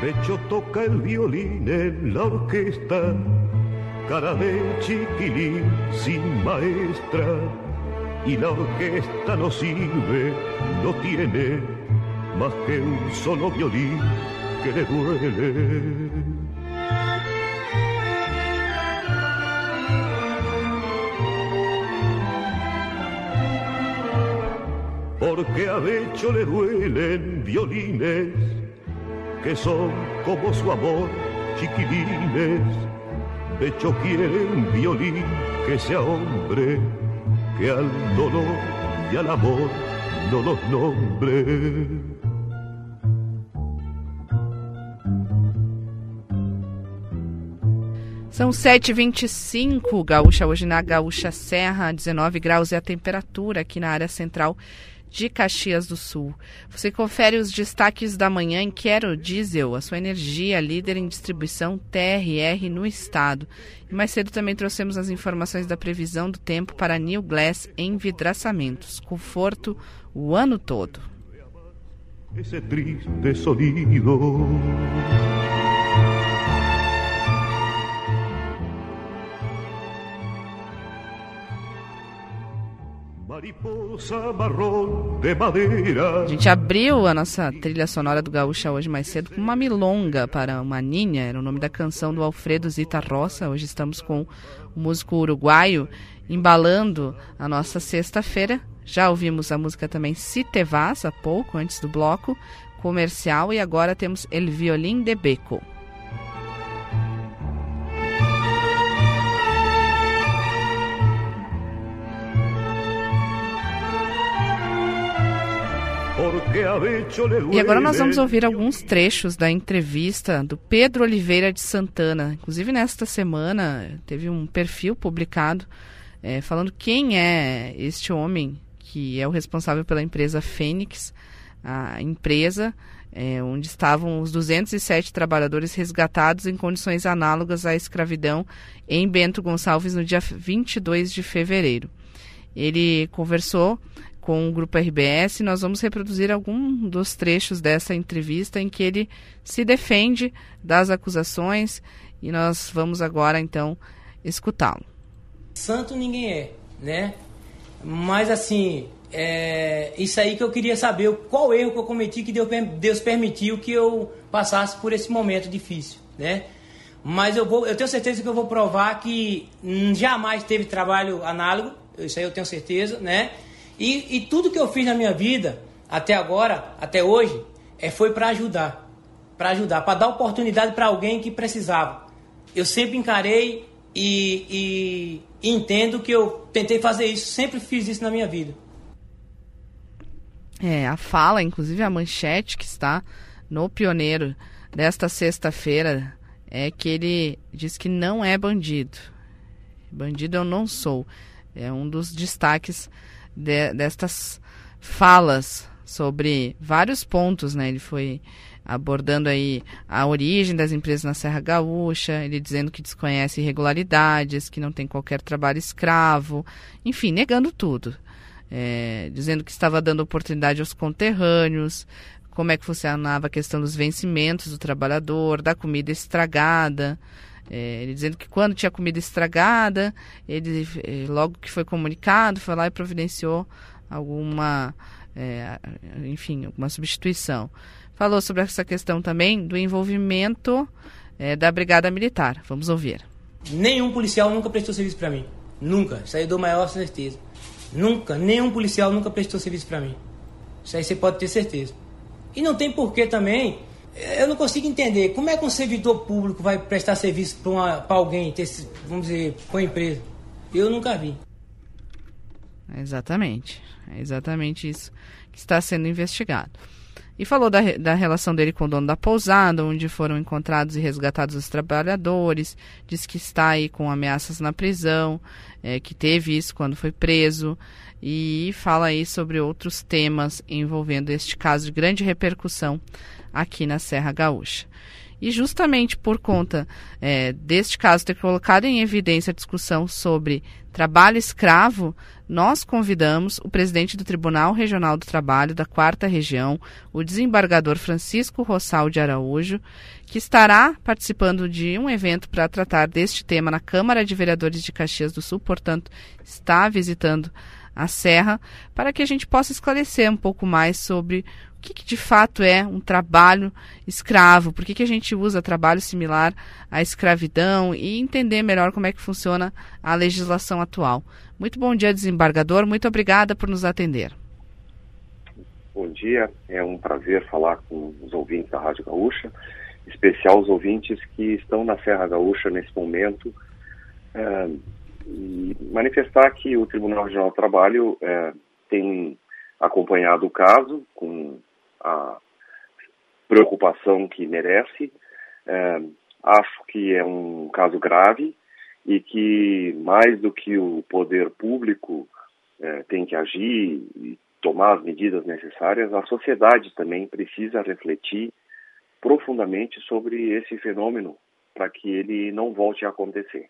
L: Pecho toca el violín en la orquesta, cara de chiquilín sin maestra. Y la orquesta no sirve, no tiene más que un solo violín que le duele. Porque a Becho le duelen violines que son como su amor, chiquilines. De hecho quiere un violín que sea hombre, que al dolor y al amor no los nombre.
B: São 7h25, Gaúcha, hoje na Gaúcha Serra, 19 graus é a temperatura aqui na área central de Caxias do Sul. Você confere os destaques da manhã em Quero Diesel, a sua energia líder em distribuição TRR no estado. E mais cedo também trouxemos as informações da previsão do tempo para New Glass em vidraçamentos. Conforto o ano todo.
L: Esse triste sonido.
B: A gente abriu a nossa trilha sonora do Gaúcha hoje mais cedo com uma milonga para uma ninha, era o nome da canção do Alfredo Zita Roça. Hoje estamos com o músico uruguaio embalando a nossa sexta-feira, Já ouvimos a música também Se Te há pouco, antes do bloco comercial. E agora temos El Violín de Beco. E agora nós vamos ouvir alguns trechos da entrevista do Pedro Oliveira de Santana. Inclusive, nesta semana, teve um perfil publicado é, falando quem é este homem que é o responsável pela empresa Fênix, a empresa é, onde estavam os 207 trabalhadores resgatados em condições análogas à escravidão em Bento Gonçalves no dia 22 de fevereiro. Ele conversou com o grupo RBS. Nós vamos reproduzir algum dos trechos dessa entrevista em que ele se defende das acusações e nós vamos agora então escutá-lo.
N: Santo ninguém é, né? Mas assim, é, isso aí que eu queria saber, qual erro que eu cometi que Deus, permitiu que eu passasse por esse momento difícil, né? Mas eu vou, eu tenho certeza que eu vou provar que jamais teve trabalho análogo, isso aí eu tenho certeza, né? E, e tudo que eu fiz na minha vida, até agora, até hoje, é, foi para ajudar. Para ajudar, para dar oportunidade para alguém que precisava. Eu sempre encarei e, e, entendo que eu tentei fazer isso, sempre fiz isso na minha vida.
B: É, a fala, inclusive a manchete que está no Pioneiro desta sexta-feira é que ele diz que não é bandido. Bandido eu não sou. É um dos destaques de, destas falas sobre vários pontos, né? Ele foi abordando aí a origem das empresas na Serra Gaúcha, ele dizendo que desconhece irregularidades, que não tem qualquer trabalho escravo, enfim, negando tudo. É, dizendo que estava dando oportunidade aos conterrâneos, como é que funcionava a questão dos vencimentos do trabalhador, da comida estragada. É, ele dizendo que quando tinha comida estragada, ele é, logo que foi comunicado, foi lá e providenciou alguma, é, enfim, alguma substituição. Falou sobre essa questão também do envolvimento é, da Brigada Militar. Vamos ouvir.
N: Nenhum policial nunca prestou serviço para mim. Nunca. Isso aí eu dou maior certeza. Nunca. Nenhum policial nunca prestou serviço para mim. Isso aí você pode ter certeza. E não tem porquê também eu não consigo entender como é que um servidor público vai prestar serviço para alguém, ter, vamos dizer, para uma empresa. Eu nunca vi.
B: Exatamente. É exatamente isso que está sendo investigado. E falou da, da relação dele com o dono da pousada, onde foram encontrados e resgatados os trabalhadores. Diz que está aí com ameaças na prisão, é, que teve isso quando foi preso. E fala aí sobre outros temas envolvendo este caso de grande repercussão aqui na Serra Gaúcha. E justamente por conta é, deste caso ter colocado em evidência a discussão sobre trabalho escravo, nós convidamos o presidente do Tribunal Regional do Trabalho da Quarta Região, o desembargador Francisco Rossal de Araújo, que estará participando de um evento para tratar deste tema na Câmara de Vereadores de Caxias do Sul, portanto, está visitando a Serra, para que a gente possa esclarecer um pouco mais sobre o que, que, de fato é um trabalho escravo, por que, que a gente usa trabalho similar à escravidão e entender melhor como é que funciona a legislação atual. Muito bom dia, desembargador, muito obrigada por nos atender.
O: Bom dia, é um prazer falar com os ouvintes da Rádio Gaúcha, especial os ouvintes que estão na Serra Gaúcha nesse momento, é, e manifestar que o Tribunal Regional do Trabalho é, tem acompanhado o caso com a preocupação que merece. É, acho que é um caso grave e que, mais do que o poder público é, tem que agir e tomar as medidas necessárias, a sociedade também precisa refletir profundamente sobre esse fenômeno para que ele não volte a acontecer.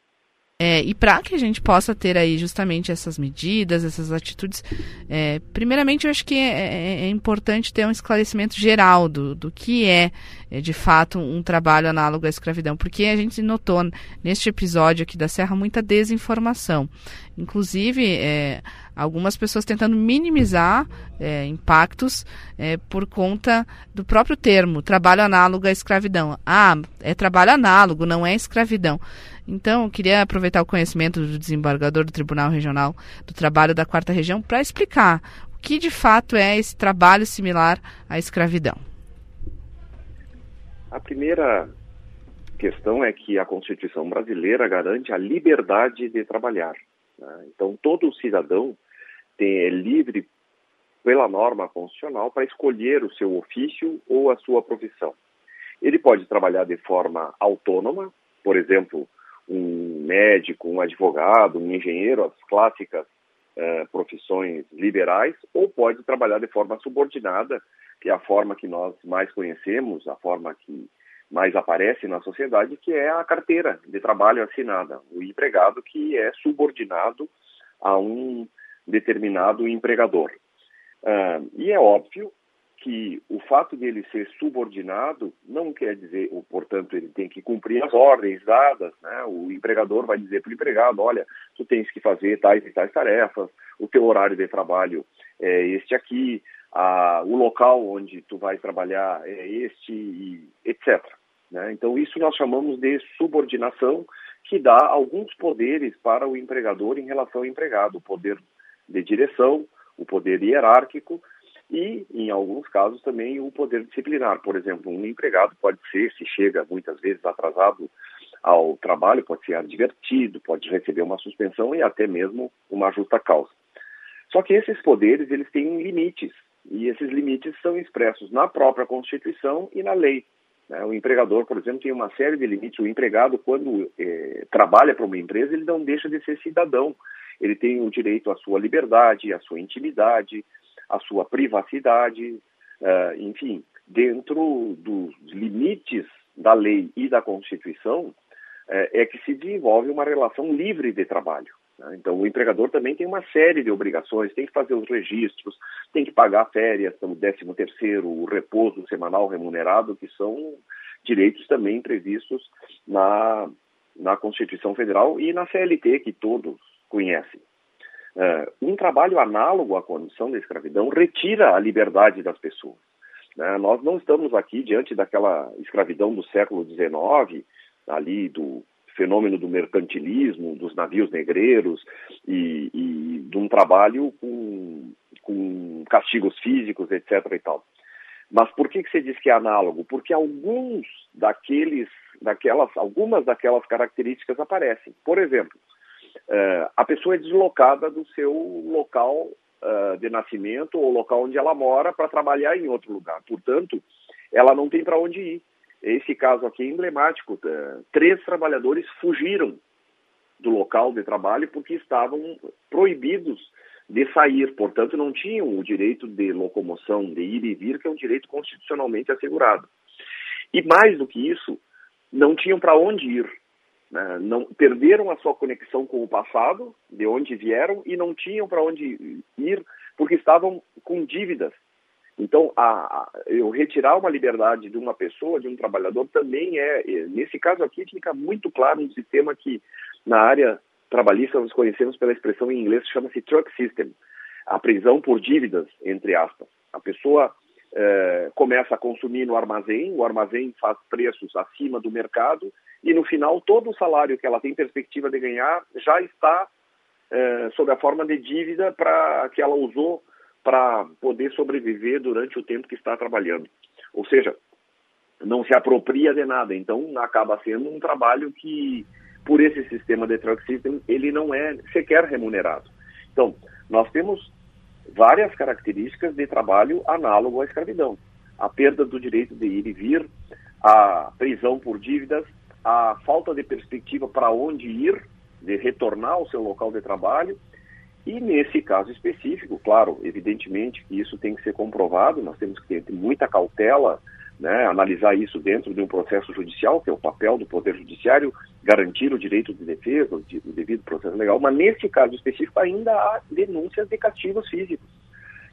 B: É, e para que a gente possa ter aí justamente essas medidas, essas atitudes, é, primeiramente eu acho que é, é, é, importante ter um esclarecimento geral do, do que é, é, de fato um trabalho análogo à escravidão, porque a gente notou neste episódio aqui da Serra muita desinformação. Inclusive é, algumas pessoas tentando minimizar é, impactos é, por conta do próprio termo, trabalho análogo à escravidão. Ah, é trabalho análogo, não é escravidão. Então, eu queria aproveitar o conhecimento do desembargador do Tribunal Regional do Trabalho da Quarta Região para explicar o que de fato é esse trabalho similar à escravidão.
O: A primeira questão é que a Constituição brasileira garante a liberdade de trabalhar. Né? Então, todo cidadão tem, é livre pela norma constitucional para escolher o seu ofício ou a sua profissão. Ele pode trabalhar de forma autônoma, por exemplo, um médico, um advogado, um engenheiro, as clássicas eh, profissões liberais, ou pode trabalhar de forma subordinada, que é a forma que nós mais conhecemos, a forma que mais aparece na sociedade, que é a carteira de trabalho assinada, o empregado que é subordinado a um determinado empregador. Uh, e é óbvio que o fato de ele ser subordinado não quer dizer, ou, portanto, ele tem que cumprir as ordens dadas, né? O empregador vai dizer para o empregado, olha, tu tens que fazer tais e tais tarefas, o teu horário de trabalho é este aqui, a, o local onde tu vais trabalhar é este, e etc. Né? Então, isso nós chamamos de subordinação, que dá alguns poderes para o empregador em relação ao empregado, o poder de direção, o poder hierárquico, e, em alguns casos, também o poder disciplinar. Por exemplo, um empregado pode ser, se chega muitas vezes atrasado ao trabalho, pode ser advertido, pode receber uma suspensão e até mesmo uma justa causa. Só que esses poderes, eles têm limites, e esses limites são expressos na própria Constituição e na lei. Né? O empregador, por exemplo, tem uma série de limites. O empregado, quando eh, trabalha para uma empresa, ele não deixa de ser cidadão. Ele tem o direito à sua liberdade, à sua intimidade, a sua privacidade, uh, enfim, dentro dos limites da lei e da Constituição, uh, é que se desenvolve uma relação livre de trabalho. Né? Então, o empregador também tem uma série de obrigações, tem que fazer os registros, tem que pagar férias, o 13 terceiro, o repouso semanal remunerado, que são direitos também previstos na, na Constituição Federal e na CLT, que todos conhecem. Uh, um trabalho análogo à condição da escravidão retira a liberdade das pessoas. Né? Nós não estamos aqui diante daquela escravidão do século XIX, ali do fenômeno do mercantilismo, dos navios negreiros e, e de um trabalho com, com castigos físicos, etc. e tal. Mas por que, que você diz que é análogo? Porque alguns daqueles, daquelas, algumas daquelas características aparecem. Por exemplo, Uh, a pessoa é deslocada do seu local uh, de nascimento ou local onde ela mora para trabalhar em outro lugar. Portanto, ela não tem para onde ir. Esse caso aqui é emblemático. Uh, três trabalhadores fugiram do local de trabalho porque estavam proibidos de sair, portanto, não tinham o direito de locomoção, de ir e vir, que é um direito constitucionalmente assegurado. E mais do que isso, não tinham para onde ir. Né? Não, perderam a sua conexão com o passado, de onde vieram, e não tinham para onde ir porque estavam com dívidas. Então, a, a, eu retirar uma liberdade de uma pessoa, de um trabalhador, também é, é nesse caso aqui, fica muito claro um sistema que, na área trabalhista, nós conhecemos pela expressão em inglês, chama-se truck system, a prisão por dívidas, entre aspas. A pessoa é, começa a consumir no armazém, o armazém faz preços acima do mercado e no final todo o salário que ela tem perspectiva de ganhar já está é, sob a forma de dívida para que ela usou para poder sobreviver durante o tempo que está trabalhando. Ou seja, não se apropria de nada. Então acaba sendo um trabalho que, por esse sistema de truck system, ele não é sequer remunerado. Então, nós temos várias características de trabalho análogo à escravidão. A perda do direito de ir e vir, a prisão por dívidas, a falta de perspectiva para onde ir, de retornar ao seu local de trabalho. E nesse caso específico, claro, evidentemente que isso tem que ser comprovado, nós temos que ter muita cautela, né, analisar isso dentro de um processo judicial, que é o papel do Poder Judiciário, garantir o direito de defesa, o devido processo legal, mas nesse caso específico ainda há denúncias de castigos físicos,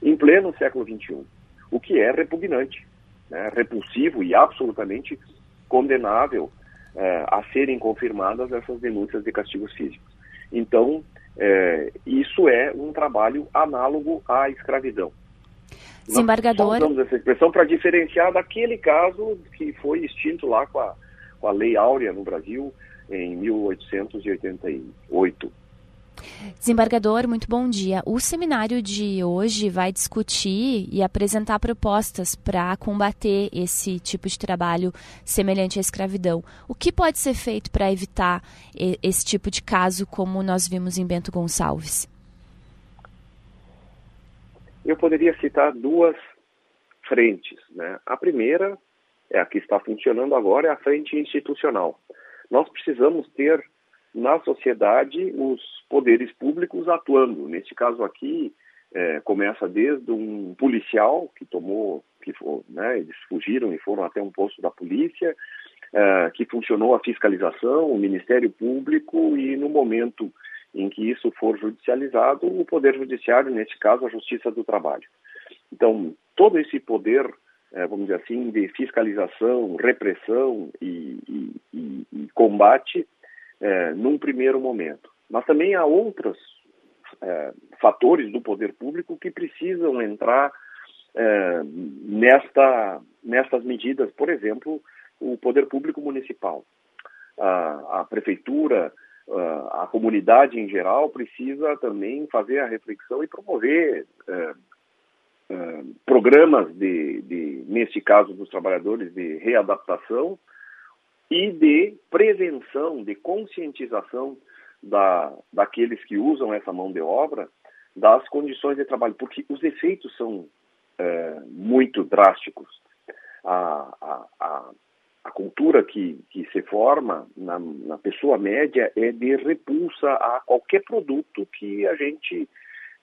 O: em pleno século XXI, o que é repugnante, né, repulsivo e absolutamente condenável é, a serem confirmadas essas denúncias de castigos físicos. Então, é, isso é um trabalho análogo à escravidão.
C: Desembargador.
O: Nós usamos essa expressão para diferenciar daquele caso que foi extinto lá com a, com a Lei Áurea no Brasil em 1888.
C: Desembargador, muito bom dia. O seminário de hoje vai discutir e apresentar propostas para combater esse tipo de trabalho semelhante à escravidão. O que pode ser feito para evitar esse tipo de caso, como nós vimos em Bento Gonçalves?
O: Eu poderia citar duas frentes. Né? A primeira é a que está funcionando agora, é a frente institucional. Nós precisamos ter na sociedade os poderes públicos atuando. Neste caso aqui, é, começa desde um policial que tomou, que for, né, eles fugiram e foram até um posto da polícia, é, que funcionou a fiscalização, o Ministério Público e no momento em que isso for judicializado, o Poder Judiciário, neste caso, a Justiça do Trabalho. Então, todo esse poder, é, vamos dizer assim, de fiscalização, repressão e, e, e, e combate, é, num primeiro momento. Mas também há outros é, fatores do poder público que precisam entrar é, nesta, nestas medidas. Por exemplo, o poder público municipal. A, a prefeitura, a, a, comunidade em geral precisa também fazer a reflexão e promover é, é, programas de, de, neste caso dos trabalhadores, de readaptação e de prevenção, de conscientização da, daqueles que usam essa mão de obra das condições de trabalho, porque os efeitos são é, muito drásticos. A, a, a, a, cultura que, que se forma na, na pessoa média é de repulsa a qualquer produto que a gente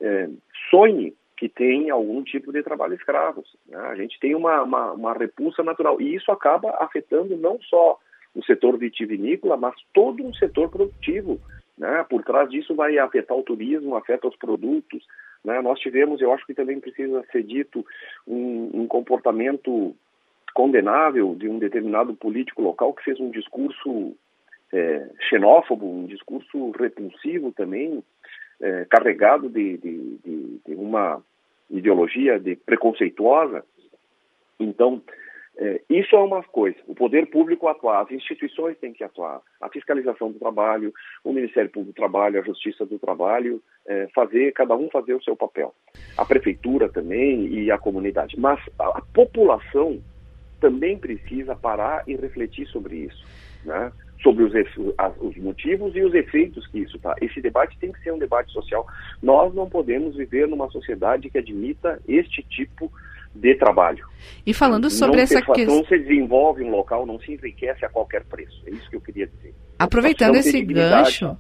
O: é, sonhe que tem algum tipo de trabalho escravo. Né? A gente tem uma, uma, uma repulsa natural e isso acaba afetando não só o setor vitivinícola, mas todo um setor produtivo. Né? Por trás disso vai afetar o turismo, afeta os produtos. Né? Nós tivemos, eu acho que também precisa ser dito, um, um comportamento condenável de um determinado político local que fez um discurso é, xenófobo, um discurso repulsivo também, é, carregado de, de, de, de, uma ideologia de preconceituosa. Então, isso é uma coisa. O poder público atuar, as instituições têm que atuar. A fiscalização do trabalho, o Ministério Público do Trabalho, a Justiça do Trabalho, é, fazer, cada um fazer o seu papel. A prefeitura também e a comunidade. Mas a, a população também precisa parar e refletir sobre isso, né? sobre os, os motivos e os efeitos que isso está. Esse debate tem que ser um debate social. Nós não podemos viver numa sociedade que admita este tipo de de trabalho.
B: E falando sobre
O: não
B: essa questão.
O: Não se desenvolve um local, não se enriquece a qualquer preço. É isso que eu queria dizer.
B: Aproveitando esse gancho,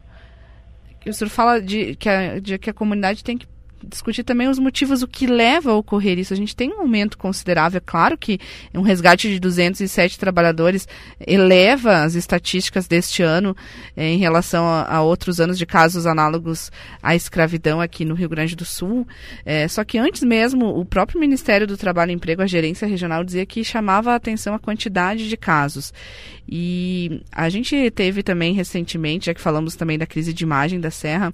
B: o senhor fala de que, a, de que a comunidade tem que discutir também os motivos, o que leva a ocorrer isso. A gente tem um aumento considerável, é claro que um resgate de 207 trabalhadores eleva as estatísticas deste ano eh, em relação a, a, outros anos de casos análogos à escravidão aqui no Rio Grande do Sul. Eh, só que antes mesmo, o próprio Ministério do Trabalho e Emprego, a gerência regional, dizia que chamava a atenção a quantidade de casos. E a gente teve também recentemente, já que falamos também da crise de imagem da Serra,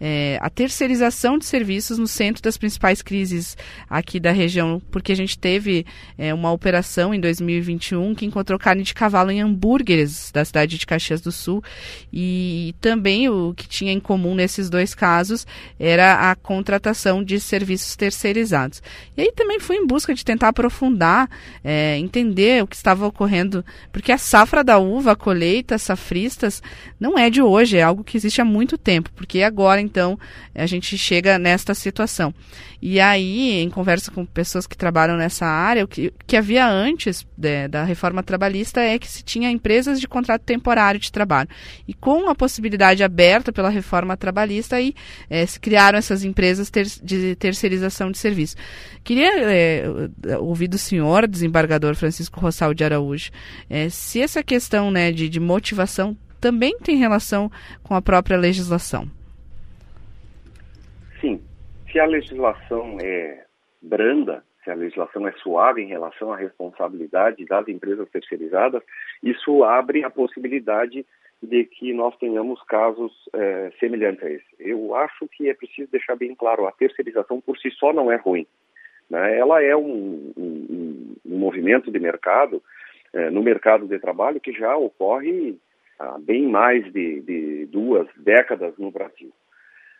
B: é, a terceirização de serviços no centro das principais crises aqui da região, porque a gente teve é, uma operação em 2021 que encontrou carne de cavalo em hambúrgueres da cidade de Caxias do Sul e também o que tinha em comum nesses dois casos era a contratação de serviços terceirizados. E aí também fui em busca de tentar aprofundar, é, entender o que estava ocorrendo, porque a safra da uva, a colheita, safristas, não é de hoje, é algo que existe há muito tempo, porque agora então a gente chega nesta situação. E aí, em conversa com pessoas que trabalham nessa área, o que, que havia antes de, da reforma trabalhista é que se tinha empresas de contrato temporário de trabalho. E com a possibilidade aberta pela reforma trabalhista, aí é, se criaram essas empresas ter, de terceirização de serviço. Queria é, ouvir do senhor, desembargador Francisco Rossal de Araújo, é, se essa questão né, de, de motivação também tem relação com a própria legislação.
O: Sim, se a legislação é branda, se a legislação é suave em relação à responsabilidade das empresas terceirizadas, isso abre a possibilidade de que nós tenhamos casos é, semelhantes a esse. Eu acho que é preciso deixar bem claro, a terceirização por si só não é ruim. Né? Ela é um, um, um movimento de mercado, é, no mercado de trabalho, que já ocorre há bem mais de, de duas décadas no Brasil.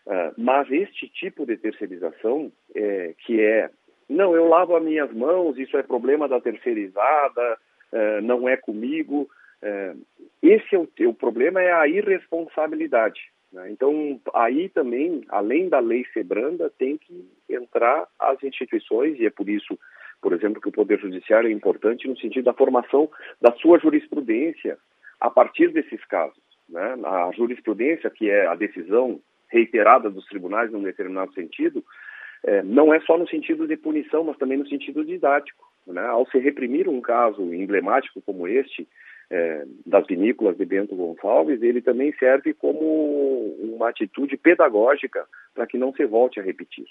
O: Uh, mas este tipo de terceirização, é, que é, não, eu lavo as minhas mãos, isso é problema da terceirizada, uh, não é comigo, uh, esse é o, o problema é a irresponsabilidade. Né? Então, aí também, além da lei ser branda, tem que entrar as instituições, e é por isso, por exemplo, que o Poder Judiciário é importante no sentido da formação da sua jurisprudência a partir desses casos. Né? A jurisprudência, que é a decisão reiterada dos tribunais num determinado sentido, é, não é só no sentido de punição, mas também no sentido didático. Né? Ao se reprimir um caso emblemático como este, é, das vinícolas de Bento Gonçalves, ele também serve como uma atitude pedagógica para que não se volte a repetir.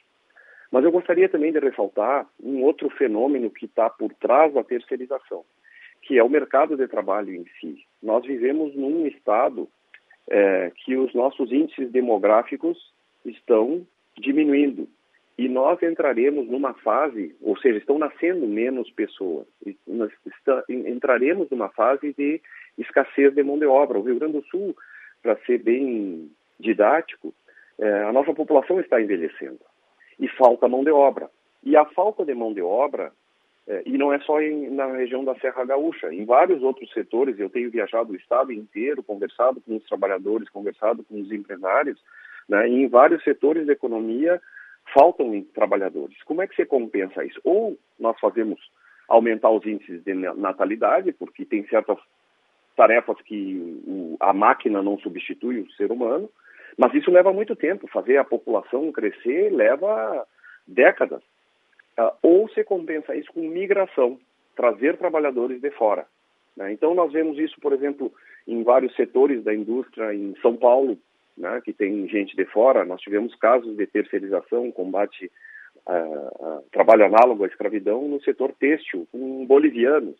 O: Mas eu gostaria também de ressaltar um outro fenômeno que está por trás da terceirização, que é o mercado de trabalho em si. Nós vivemos num estado é, que os nossos índices demográficos estão diminuindo. E nós entraremos numa fase, ou seja, estão nascendo menos pessoas. nós está, entraremos numa fase de escassez de mão de obra. O Rio Grande do Sul, para ser bem didático, é, a nossa população está envelhecendo e falta mão de obra. E a falta de mão de obra, é, e não é só em, na região da Serra Gaúcha, em vários outros setores, eu tenho viajado o estado inteiro, conversado com os trabalhadores, conversado com os empresários, né, e em vários setores da economia faltam trabalhadores. Como é que você compensa isso? Ou nós fazemos aumentar os índices de natalidade, porque tem certas tarefas que a máquina não substitui o ser humano, mas isso leva muito tempo. Fazer a população crescer leva décadas. Uh, ou se compensa isso com migração, trazer trabalhadores de fora. Né? Então, nós vemos isso, por exemplo, em vários setores da indústria em São Paulo, né, que tem gente de fora. Nós tivemos casos de terceirização, combate uh, uh, trabalho análogo à escravidão no setor têxtil, com bolivianos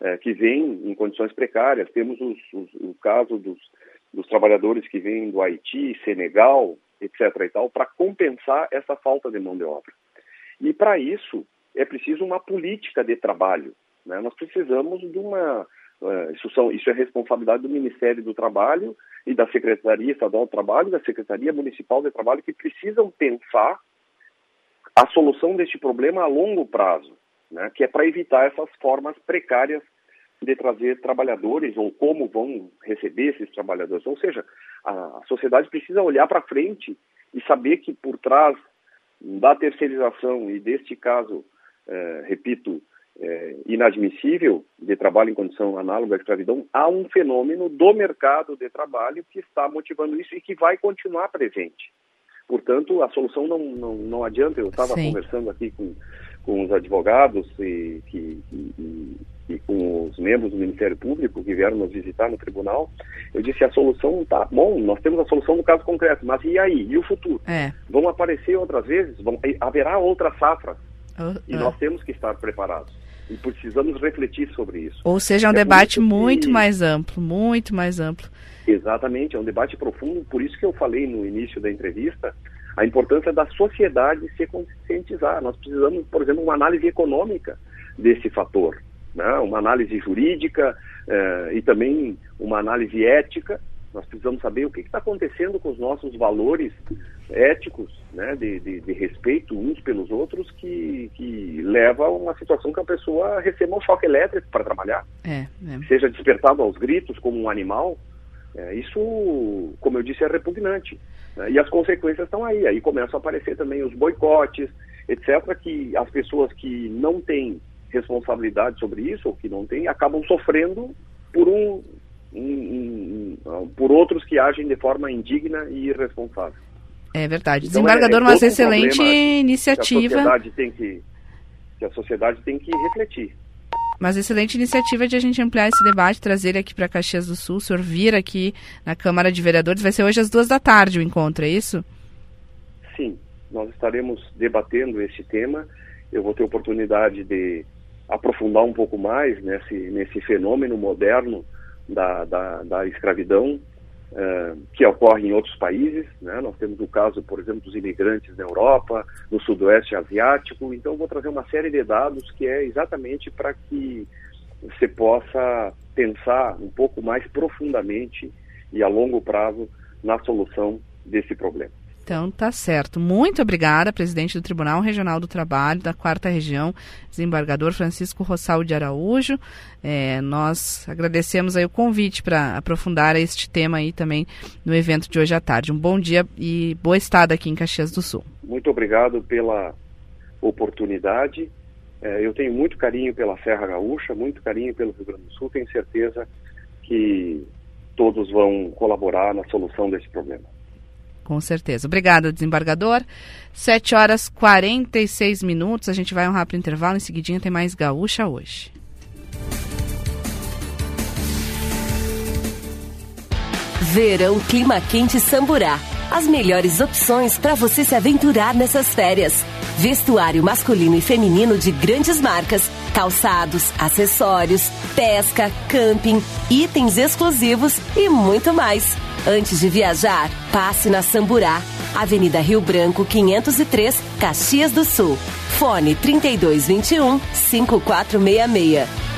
O: uh, que vêm em condições precárias. Temos os, os, o caso dos, dos trabalhadores que vêm do Haiti, Senegal, etc. e tal, para compensar essa falta de mão de obra. E para isso é preciso uma política de trabalho. Né? Nós precisamos de uma é, isso, são, isso é responsabilidade do Ministério do Trabalho e da Secretaria Estadual do Trabalho e da Secretaria Municipal de Trabalho que precisam pensar a solução deste problema a longo prazo, né, que é para evitar essas formas precárias de trazer trabalhadores ou como vão receber esses trabalhadores. Ou seja, a sociedade precisa olhar para frente e saber que por trás da terceirização e deste caso, eh, repito, é, inadmissível de trabalho em condição análoga à escravidão, há um fenômeno do mercado de trabalho que está motivando isso e que vai continuar presente. Portanto, a solução não, não, não adianta. Eu estava conversando aqui com, com os advogados e, que, e, e, com os membros do Ministério Público que vieram nos visitar no tribunal. Eu disse: a solução está bom, nós temos a solução no caso concreto, mas e aí? E o futuro?
B: É.
O: Vão aparecer outras vezes? Vão, haverá outras safras. Uh, uh. E nós temos que estar preparados. E precisamos refletir sobre isso.
B: Ou seja, é um é debate muito que... mais amplo, muito mais amplo.
O: Exatamente, é um debate profundo, por isso que eu falei no início da entrevista a importância da sociedade se conscientizar. Nós precisamos, por exemplo, uma análise econômica desse fator, né? uma análise jurídica eh, e também uma análise ética nós precisamos saber o que está acontecendo com os nossos valores éticos, né, de, de, de, respeito uns pelos outros, que, que leva a uma situação que a pessoa receba um choque elétrico para trabalhar.
B: É, é.
O: Seja despertado aos gritos como um animal. É, isso, como eu disse, é repugnante. Né, e as consequências estão aí. Aí começam a aparecer também os boicotes, etc., que as pessoas que não têm responsabilidade sobre isso, ou que não têm, acabam sofrendo por um em, em, por outros que agem de forma indigna e irresponsável.
B: É verdade. Então, Desembargador, é, é uma excelente iniciativa.
O: Que a sociedade tem que, que a sociedade tem que refletir.
B: Mas excelente iniciativa de a gente ampliar esse debate, trazer aqui para Caxias do Sul, o senhor vir aqui na Câmara de Vereadores. Vai ser hoje às duas da tarde o encontro, é isso?
O: Sim, nós estaremos debatendo esse tema. Eu vou ter oportunidade de aprofundar um pouco mais nesse, nesse fenômeno moderno da, da, da escravidão uh, que ocorre em outros países. Né? Nós temos o caso, por exemplo, dos imigrantes na Europa, no Sudoeste Asiático. Então, vou trazer uma série de dados que é exatamente para que você possa pensar um pouco mais profundamente e a longo prazo na solução desse problema.
B: Então, tá certo. Muito obrigada, presidente do Tribunal Regional do Trabalho da Quarta Região, desembargador Francisco Rossal de Araújo. É, nós agradecemos aí o convite para aprofundar este tema aí também no evento de hoje à tarde. Um bom dia e boa estada aqui em Caxias do Sul.
O: Muito obrigado pela oportunidade. É, eu tenho muito carinho pela Serra Gaúcha, muito carinho pelo Rio Grande do Sul. Tenho certeza que todos vão colaborar na solução desse problema.
B: Com certeza. Obrigada, desembargador. 7 horas 46 minutos. A gente vai a um rápido intervalo. Em seguidinha tem mais Gaúcha hoje.
P: Verão Clima Quente Samburá. As melhores opções para você se aventurar nessas férias. Vestuário masculino e feminino de grandes marcas, calçados, acessórios, pesca, camping, itens exclusivos e muito mais. Antes de viajar, passe na Samburá, Avenida Rio Branco 503, Caxias do Sul. Fone 3221 5466.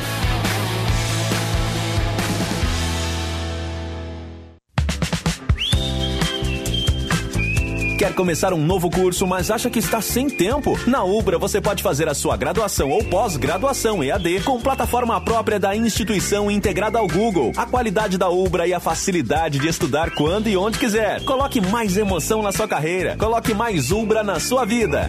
F: Quer começar um novo curso, mas acha que está sem tempo? Na Ubra você pode fazer a sua graduação ou pós-graduação EAD com plataforma própria da instituição integrada ao Google. A qualidade da Ubra e a facilidade de estudar quando e onde quiser. Coloque mais emoção na sua carreira. Coloque mais Ubra na sua vida.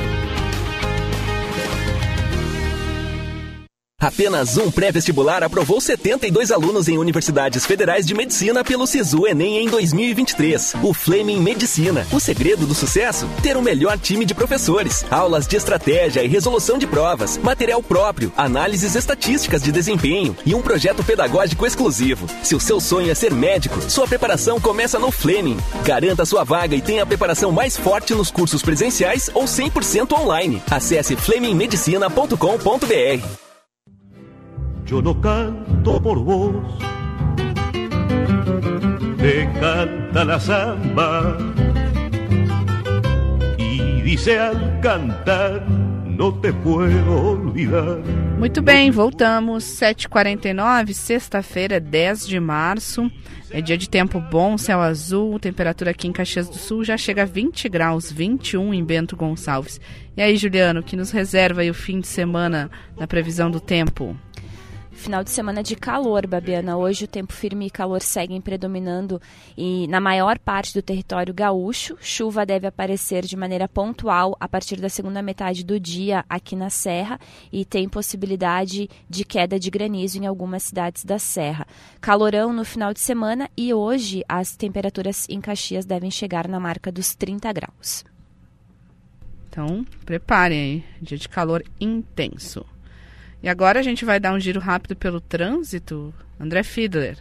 F: Apenas um pré-vestibular aprovou 72 alunos em universidades federais de medicina pelo Sisu Enem em 2023. O Fleming Medicina. O segredo do sucesso? Ter o melhor time de professores, aulas de estratégia e resolução de provas, material próprio, análises estatísticas de desempenho e um projeto pedagógico exclusivo. Se o seu sonho é ser médico, sua preparação começa no Fleming. Garanta sua vaga e tenha a preparação mais forte nos cursos presenciais ou 100% online. Acesse flemingmedicina.com.br.
L: yo no canto por vos, te canta la samba dice al cantar.
B: Muito bem, voltamos. 7h49, sexta-feira, 10 de março. É dia de tempo bom, céu azul. Temperatura aqui em Caxias do Sul já chega a 20 graus, 21 em Bento Gonçalves. E aí, Juliano, que nos reserva aí o fim de semana na previsão do tempo?
C: Final de semana de calor, Babiana. Hoje o tempo firme e calor seguem predominando e na maior parte do território gaúcho. Chuva deve aparecer de maneira pontual a partir da segunda metade do dia aqui na Serra e tem possibilidade de queda de granizo em algumas cidades da Serra. Calorão no final de semana e hoje as temperaturas em Caxias devem chegar na marca dos 30 graus.
B: Então, preparem aí, dia de calor intenso. E agora a gente vai dar um giro rápido pelo trânsito. André Fiedler.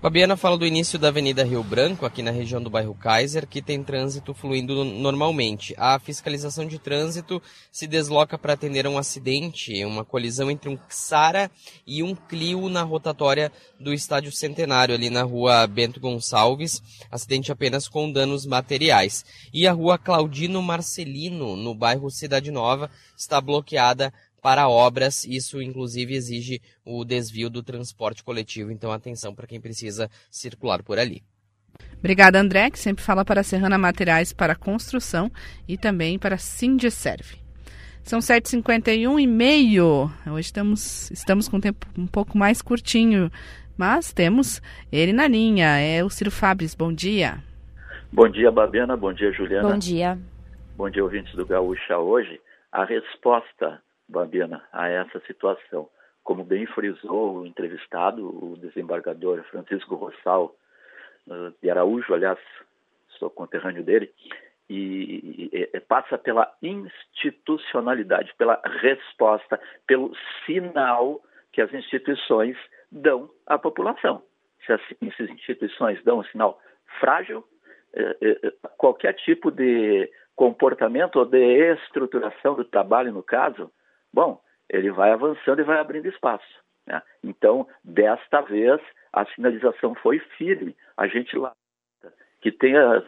D: Fabiana fala do início da Avenida Rio Branco, aqui na região do bairro Kaiser, que tem trânsito fluindo normalmente. A fiscalização de trânsito se desloca para atender um acidente, uma colisão entre um Xara e um Clio na rotatória do Estádio Centenário, ali na rua Bento Gonçalves. Acidente apenas com danos materiais. E a rua Claudino Marcelino, no bairro Cidade Nova, está bloqueada para obras. Isso, inclusive, exige o desvio do transporte coletivo. Então, atenção para quem precisa circular por ali.
B: Obrigada, André, que sempre fala para a Serrana Materiais para Construção e também para a Sindiserve. São 7h51 e meio. Hoje estamos, estamos com um tempo um pouco mais curtinho, mas temos ele na linha. É o Ciro Fabres. Bom dia.
Q: Bom dia, Babiana. Bom dia, Juliana.
C: Bom dia.
Q: Bom dia, ouvintes do Gaúcha. Hoje, a resposta Babiana, a essa situação. Como bem frisou o entrevistado, o desembargador Francisco Rossal eh, de Araújo, aliás, sou conterrâneo dele, e, e, e, passa pela institucionalidade, pela resposta, pelo sinal que as instituições dão à população. Se as, essas instituições dão um sinal frágil, eh, eh, qualquer tipo de comportamento ou de estruturação do trabalho, no caso, Bom, ele vai avançando e vai abrindo espaço. Né? Então, desta vez, a sinalização foi firme. A gente lá que tenha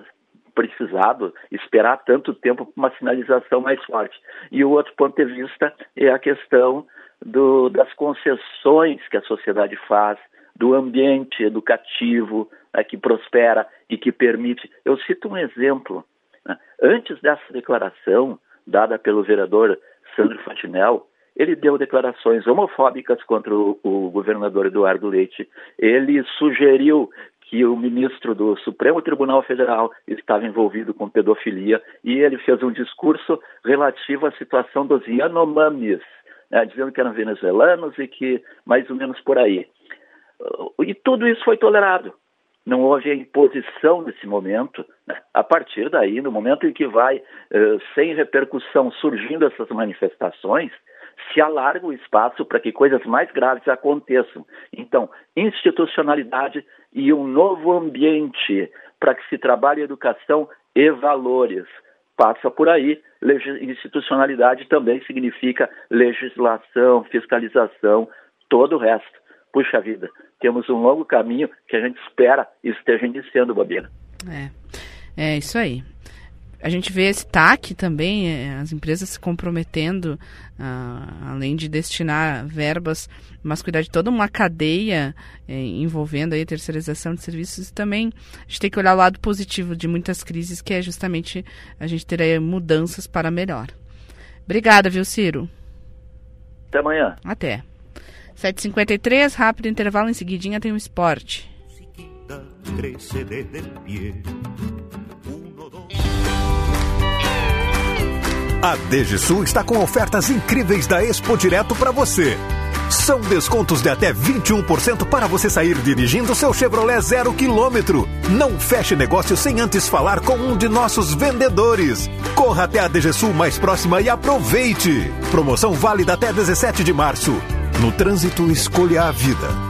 Q: precisado esperar tanto tempo para uma sinalização mais forte. E o outro ponto de vista é a questão do, das concessões que a sociedade faz, do ambiente educativo né, que prospera e que permite. Eu cito um exemplo. Né? Antes dessa declaração dada pelo vereador Sandro Fatinel, ele deu declarações homofóbicas contra o, o governador Eduardo Leite. Ele sugeriu que o ministro do Supremo Tribunal Federal estava envolvido com pedofilia e ele fez um discurso relativo à situação dos Yanomamis, né, dizendo que eram venezuelanos e que mais ou menos por aí. E tudo isso foi tolerado. Não houve a imposição nesse momento. Né? A partir daí, no momento em que vai, uh, sem repercussão, surgindo essas manifestações, se alarga o espaço para que coisas mais graves aconteçam. Então, institucionalidade e um novo ambiente para que se trabalhe educação e valores. Passa por aí, institucionalidade também significa legislação, fiscalização, todo o resto. Puxa vida, temos um longo caminho que a gente espera esteja iniciando, Babiana.
B: É, é isso aí a gente vê esse TAC também, é, as empresas se comprometendo, uh, além de destinar verbas, mas cuidar de toda uma cadeia é, envolvendo aí a terceirização de serviços. E também a gente tem que olhar o lado positivo de muitas crises, que é justamente a gente ter aí mudanças para melhor. Obrigada, viu, Ciro?
Q: Até amanhã.
B: Até. 7h53, rápido intervalo, em seguidinha tem o um esporte.
A: A DGSul está com ofertas incríveis da Expo Direto para você. São descontos de até 21% para você sair dirigindo seu Chevrolet zero quilômetro. Não feche negócio sem antes falar com um de nossos vendedores. Corra até a DGSul mais próxima e aproveite. Promoção válida até 17 de março. No trânsito, escolha a vida.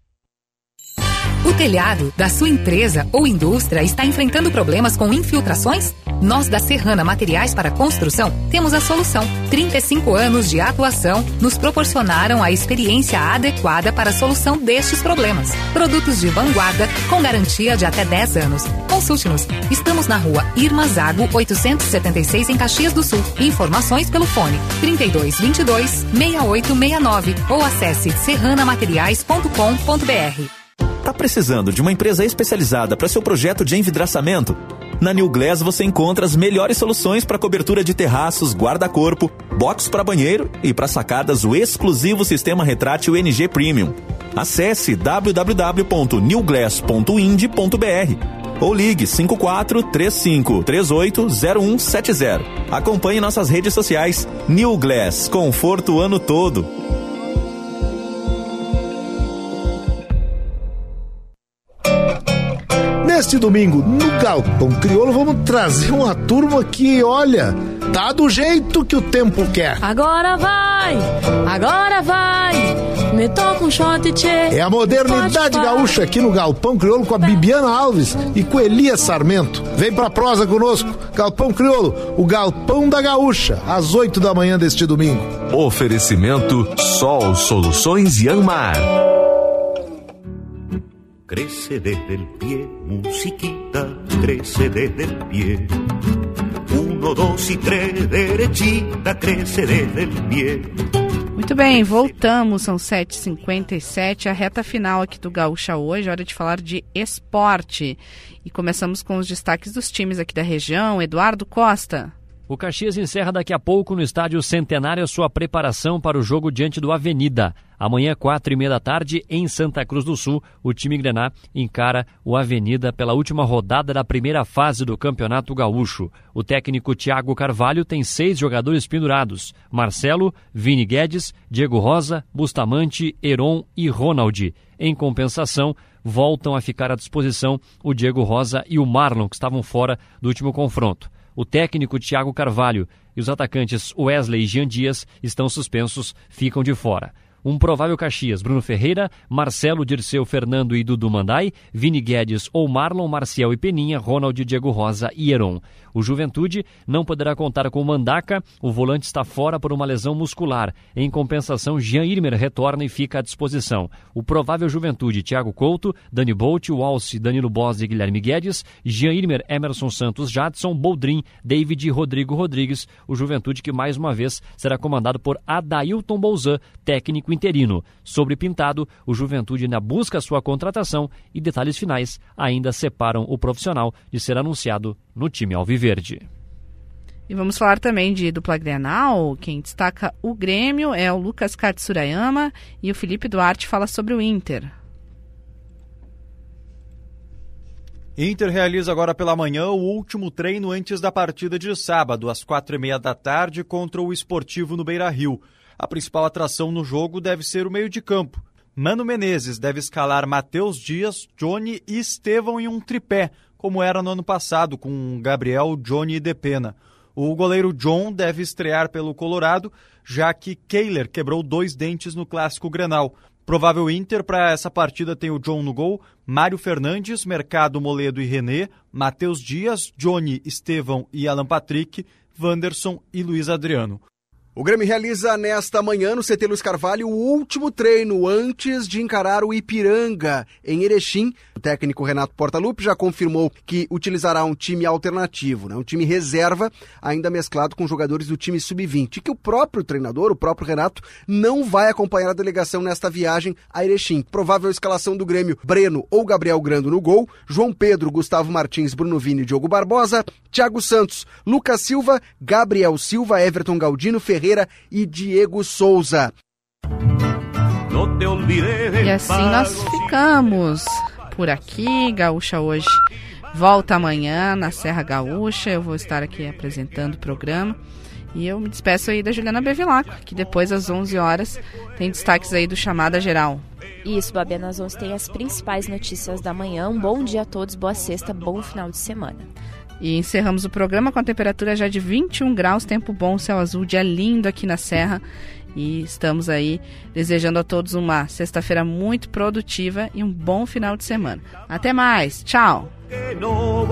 M: O telhado da sua empresa ou indústria está enfrentando problemas com infiltrações? Nós da Serrana Materiais para Construção temos a solução. 35 anos de atuação nos proporcionaram a experiência adequada para a solução destes problemas. Produtos de vanguarda com garantia de até 10 anos. Consulte-nos. Estamos na rua Irma Zago 876 em Caxias do Sul. Informações pelo fone 3222 6869 ou acesse serranamateriais.com.br.
F: Tá precisando de uma empresa especializada para seu projeto de envidraçamento? Na New Glass você encontra as melhores soluções para cobertura de terraços, guarda-corpo, box para banheiro e para sacadas o exclusivo sistema retrátil NG Premium. Acesse www.newglass.ind.br ou ligue 54 35 38 0170. Acompanhe nossas redes sociais. New Glass, conforto o ano todo.
R: Neste domingo, no Galpão Crioulo, vamos trazer uma turma que, olha, tá do jeito que o tempo quer.
S: Agora vai, agora vai. Me toca um shot, tchê.
R: É a modernidade gaúcha aqui no Galpão Crioulo com a Bibiana Alves e com Elias Sarmento. Vem pra prosa conosco. Galpão Crioulo, o Galpão da Gaúcha, às 8 da manhã deste domingo.
T: Oferecimento Sol Soluções Yanmar.
L: Crece desde el pie, musiquita, crece desde el pie. Uno, dos y tres, derechita, crece desde el pie.
B: Muito bem, voltamos, são 7h57, a reta final aqui do Gaúcha hoje, hora de falar de esporte. E começamos com os destaques dos times aqui da região. Eduardo Costa.
U: O Caxias encerra daqui a pouco no estádio Centenário sua preparação para o jogo diante do Avenida. Amanhã, quatro e meia da tarde, em Santa Cruz do Sul, o time Grená encara o Avenida pela última rodada da primeira fase do Campeonato Gaúcho. O técnico Thiago Carvalho tem seis jogadores pendurados: Marcelo, Vini Guedes, Diego Rosa, Bustamante, Heron e Ronald. Em compensação, voltam a ficar à disposição o Diego Rosa e o Marlon, que estavam fora do último confronto. O técnico Thiago Carvalho e os atacantes Wesley e Jean Dias estão suspensos, ficam de fora. Um provável Caxias, Bruno Ferreira, Marcelo, Dirceu, Fernando e Dudu Mandai, Vini Guedes ou Marlon, Marcial e Peninha, Ronald, Diego Rosa e Heron. O Juventude não poderá contar com Mandaca, o volante está fora por uma lesão muscular. Em compensação, Jean Irmer retorna e fica à disposição. O provável Juventude, Thiago Couto, Dani Bolt, Walsh, Danilo Bos e Guilherme Guedes, Jean Irmer, Emerson Santos, Jadson, Boldrin, David e Rodrigo Rodrigues. O Juventude que mais uma vez será comandado por Adailton Bolzan, técnico interino. Sobre Pintado, o Juventude ainda busca sua contratação e detalhes finais ainda separam o profissional de ser anunciado no time Alviverde.
B: E vamos falar também de dupla Grenal. Quem destaca o Grêmio é o Lucas Katsurayama e o Felipe Duarte fala sobre o Inter.
V: Inter realiza agora pela manhã o último treino antes da partida de sábado, às quatro e meia da tarde, contra o Esportivo no Beira Rio. A principal atração no jogo deve ser o meio de campo. Mano Menezes deve escalar Matheus Dias, Johnny e Estevão em um tripé, como era no ano passado, com Gabriel, Johnny e Depena. O goleiro John deve estrear pelo Colorado, já que Kehler quebrou dois dentes no clássico Grenal. Provável Inter para essa partida tem o John no gol, Mário Fernandes, Mercado Moledo e René, Matheus Dias, Johnny, Estevão e Alan Patrick, Wanderson e Luiz Adriano.
W: O Grêmio realiza nesta manhã no CT Luiz Carvalho o último treino antes de encarar o Ipiranga em Erechim. O técnico Renato Portaluppi já confirmou que utilizará um time alternativo, né? um time reserva, ainda mesclado com jogadores do time sub-20, e que o próprio treinador, o próprio Renato, não vai acompanhar a delegação nesta viagem a Erechim. Provável escalação do Grêmio: Breno ou Gabriel Grando no gol, João Pedro, Gustavo Martins, Bruno Vini, Diogo Barbosa, Thiago Santos, Lucas Silva, Gabriel Silva, Everton Galdino, Ferreira Ferreira e Diego Souza.
B: E assim nós ficamos por aqui. Gaúcha hoje volta amanhã na Serra Gaúcha. Eu vou estar aqui apresentando o programa. E eu me despeço aí da Juliana Bevilacqua, que depois às 11 horas tem destaques aí do Chamada Geral.
C: Isso, Babi, nós vamos ter as principais notícias da manhã. Um bom dia a todos, boa sexta, bom final de semana.
B: E encerramos o programa com a temperatura já de 21 graus, tempo bom, céu azul, dia lindo aqui na Serra. E estamos aí desejando a todos uma sexta-feira muito produtiva e um bom final de semana. Até mais, tchau!
L: que no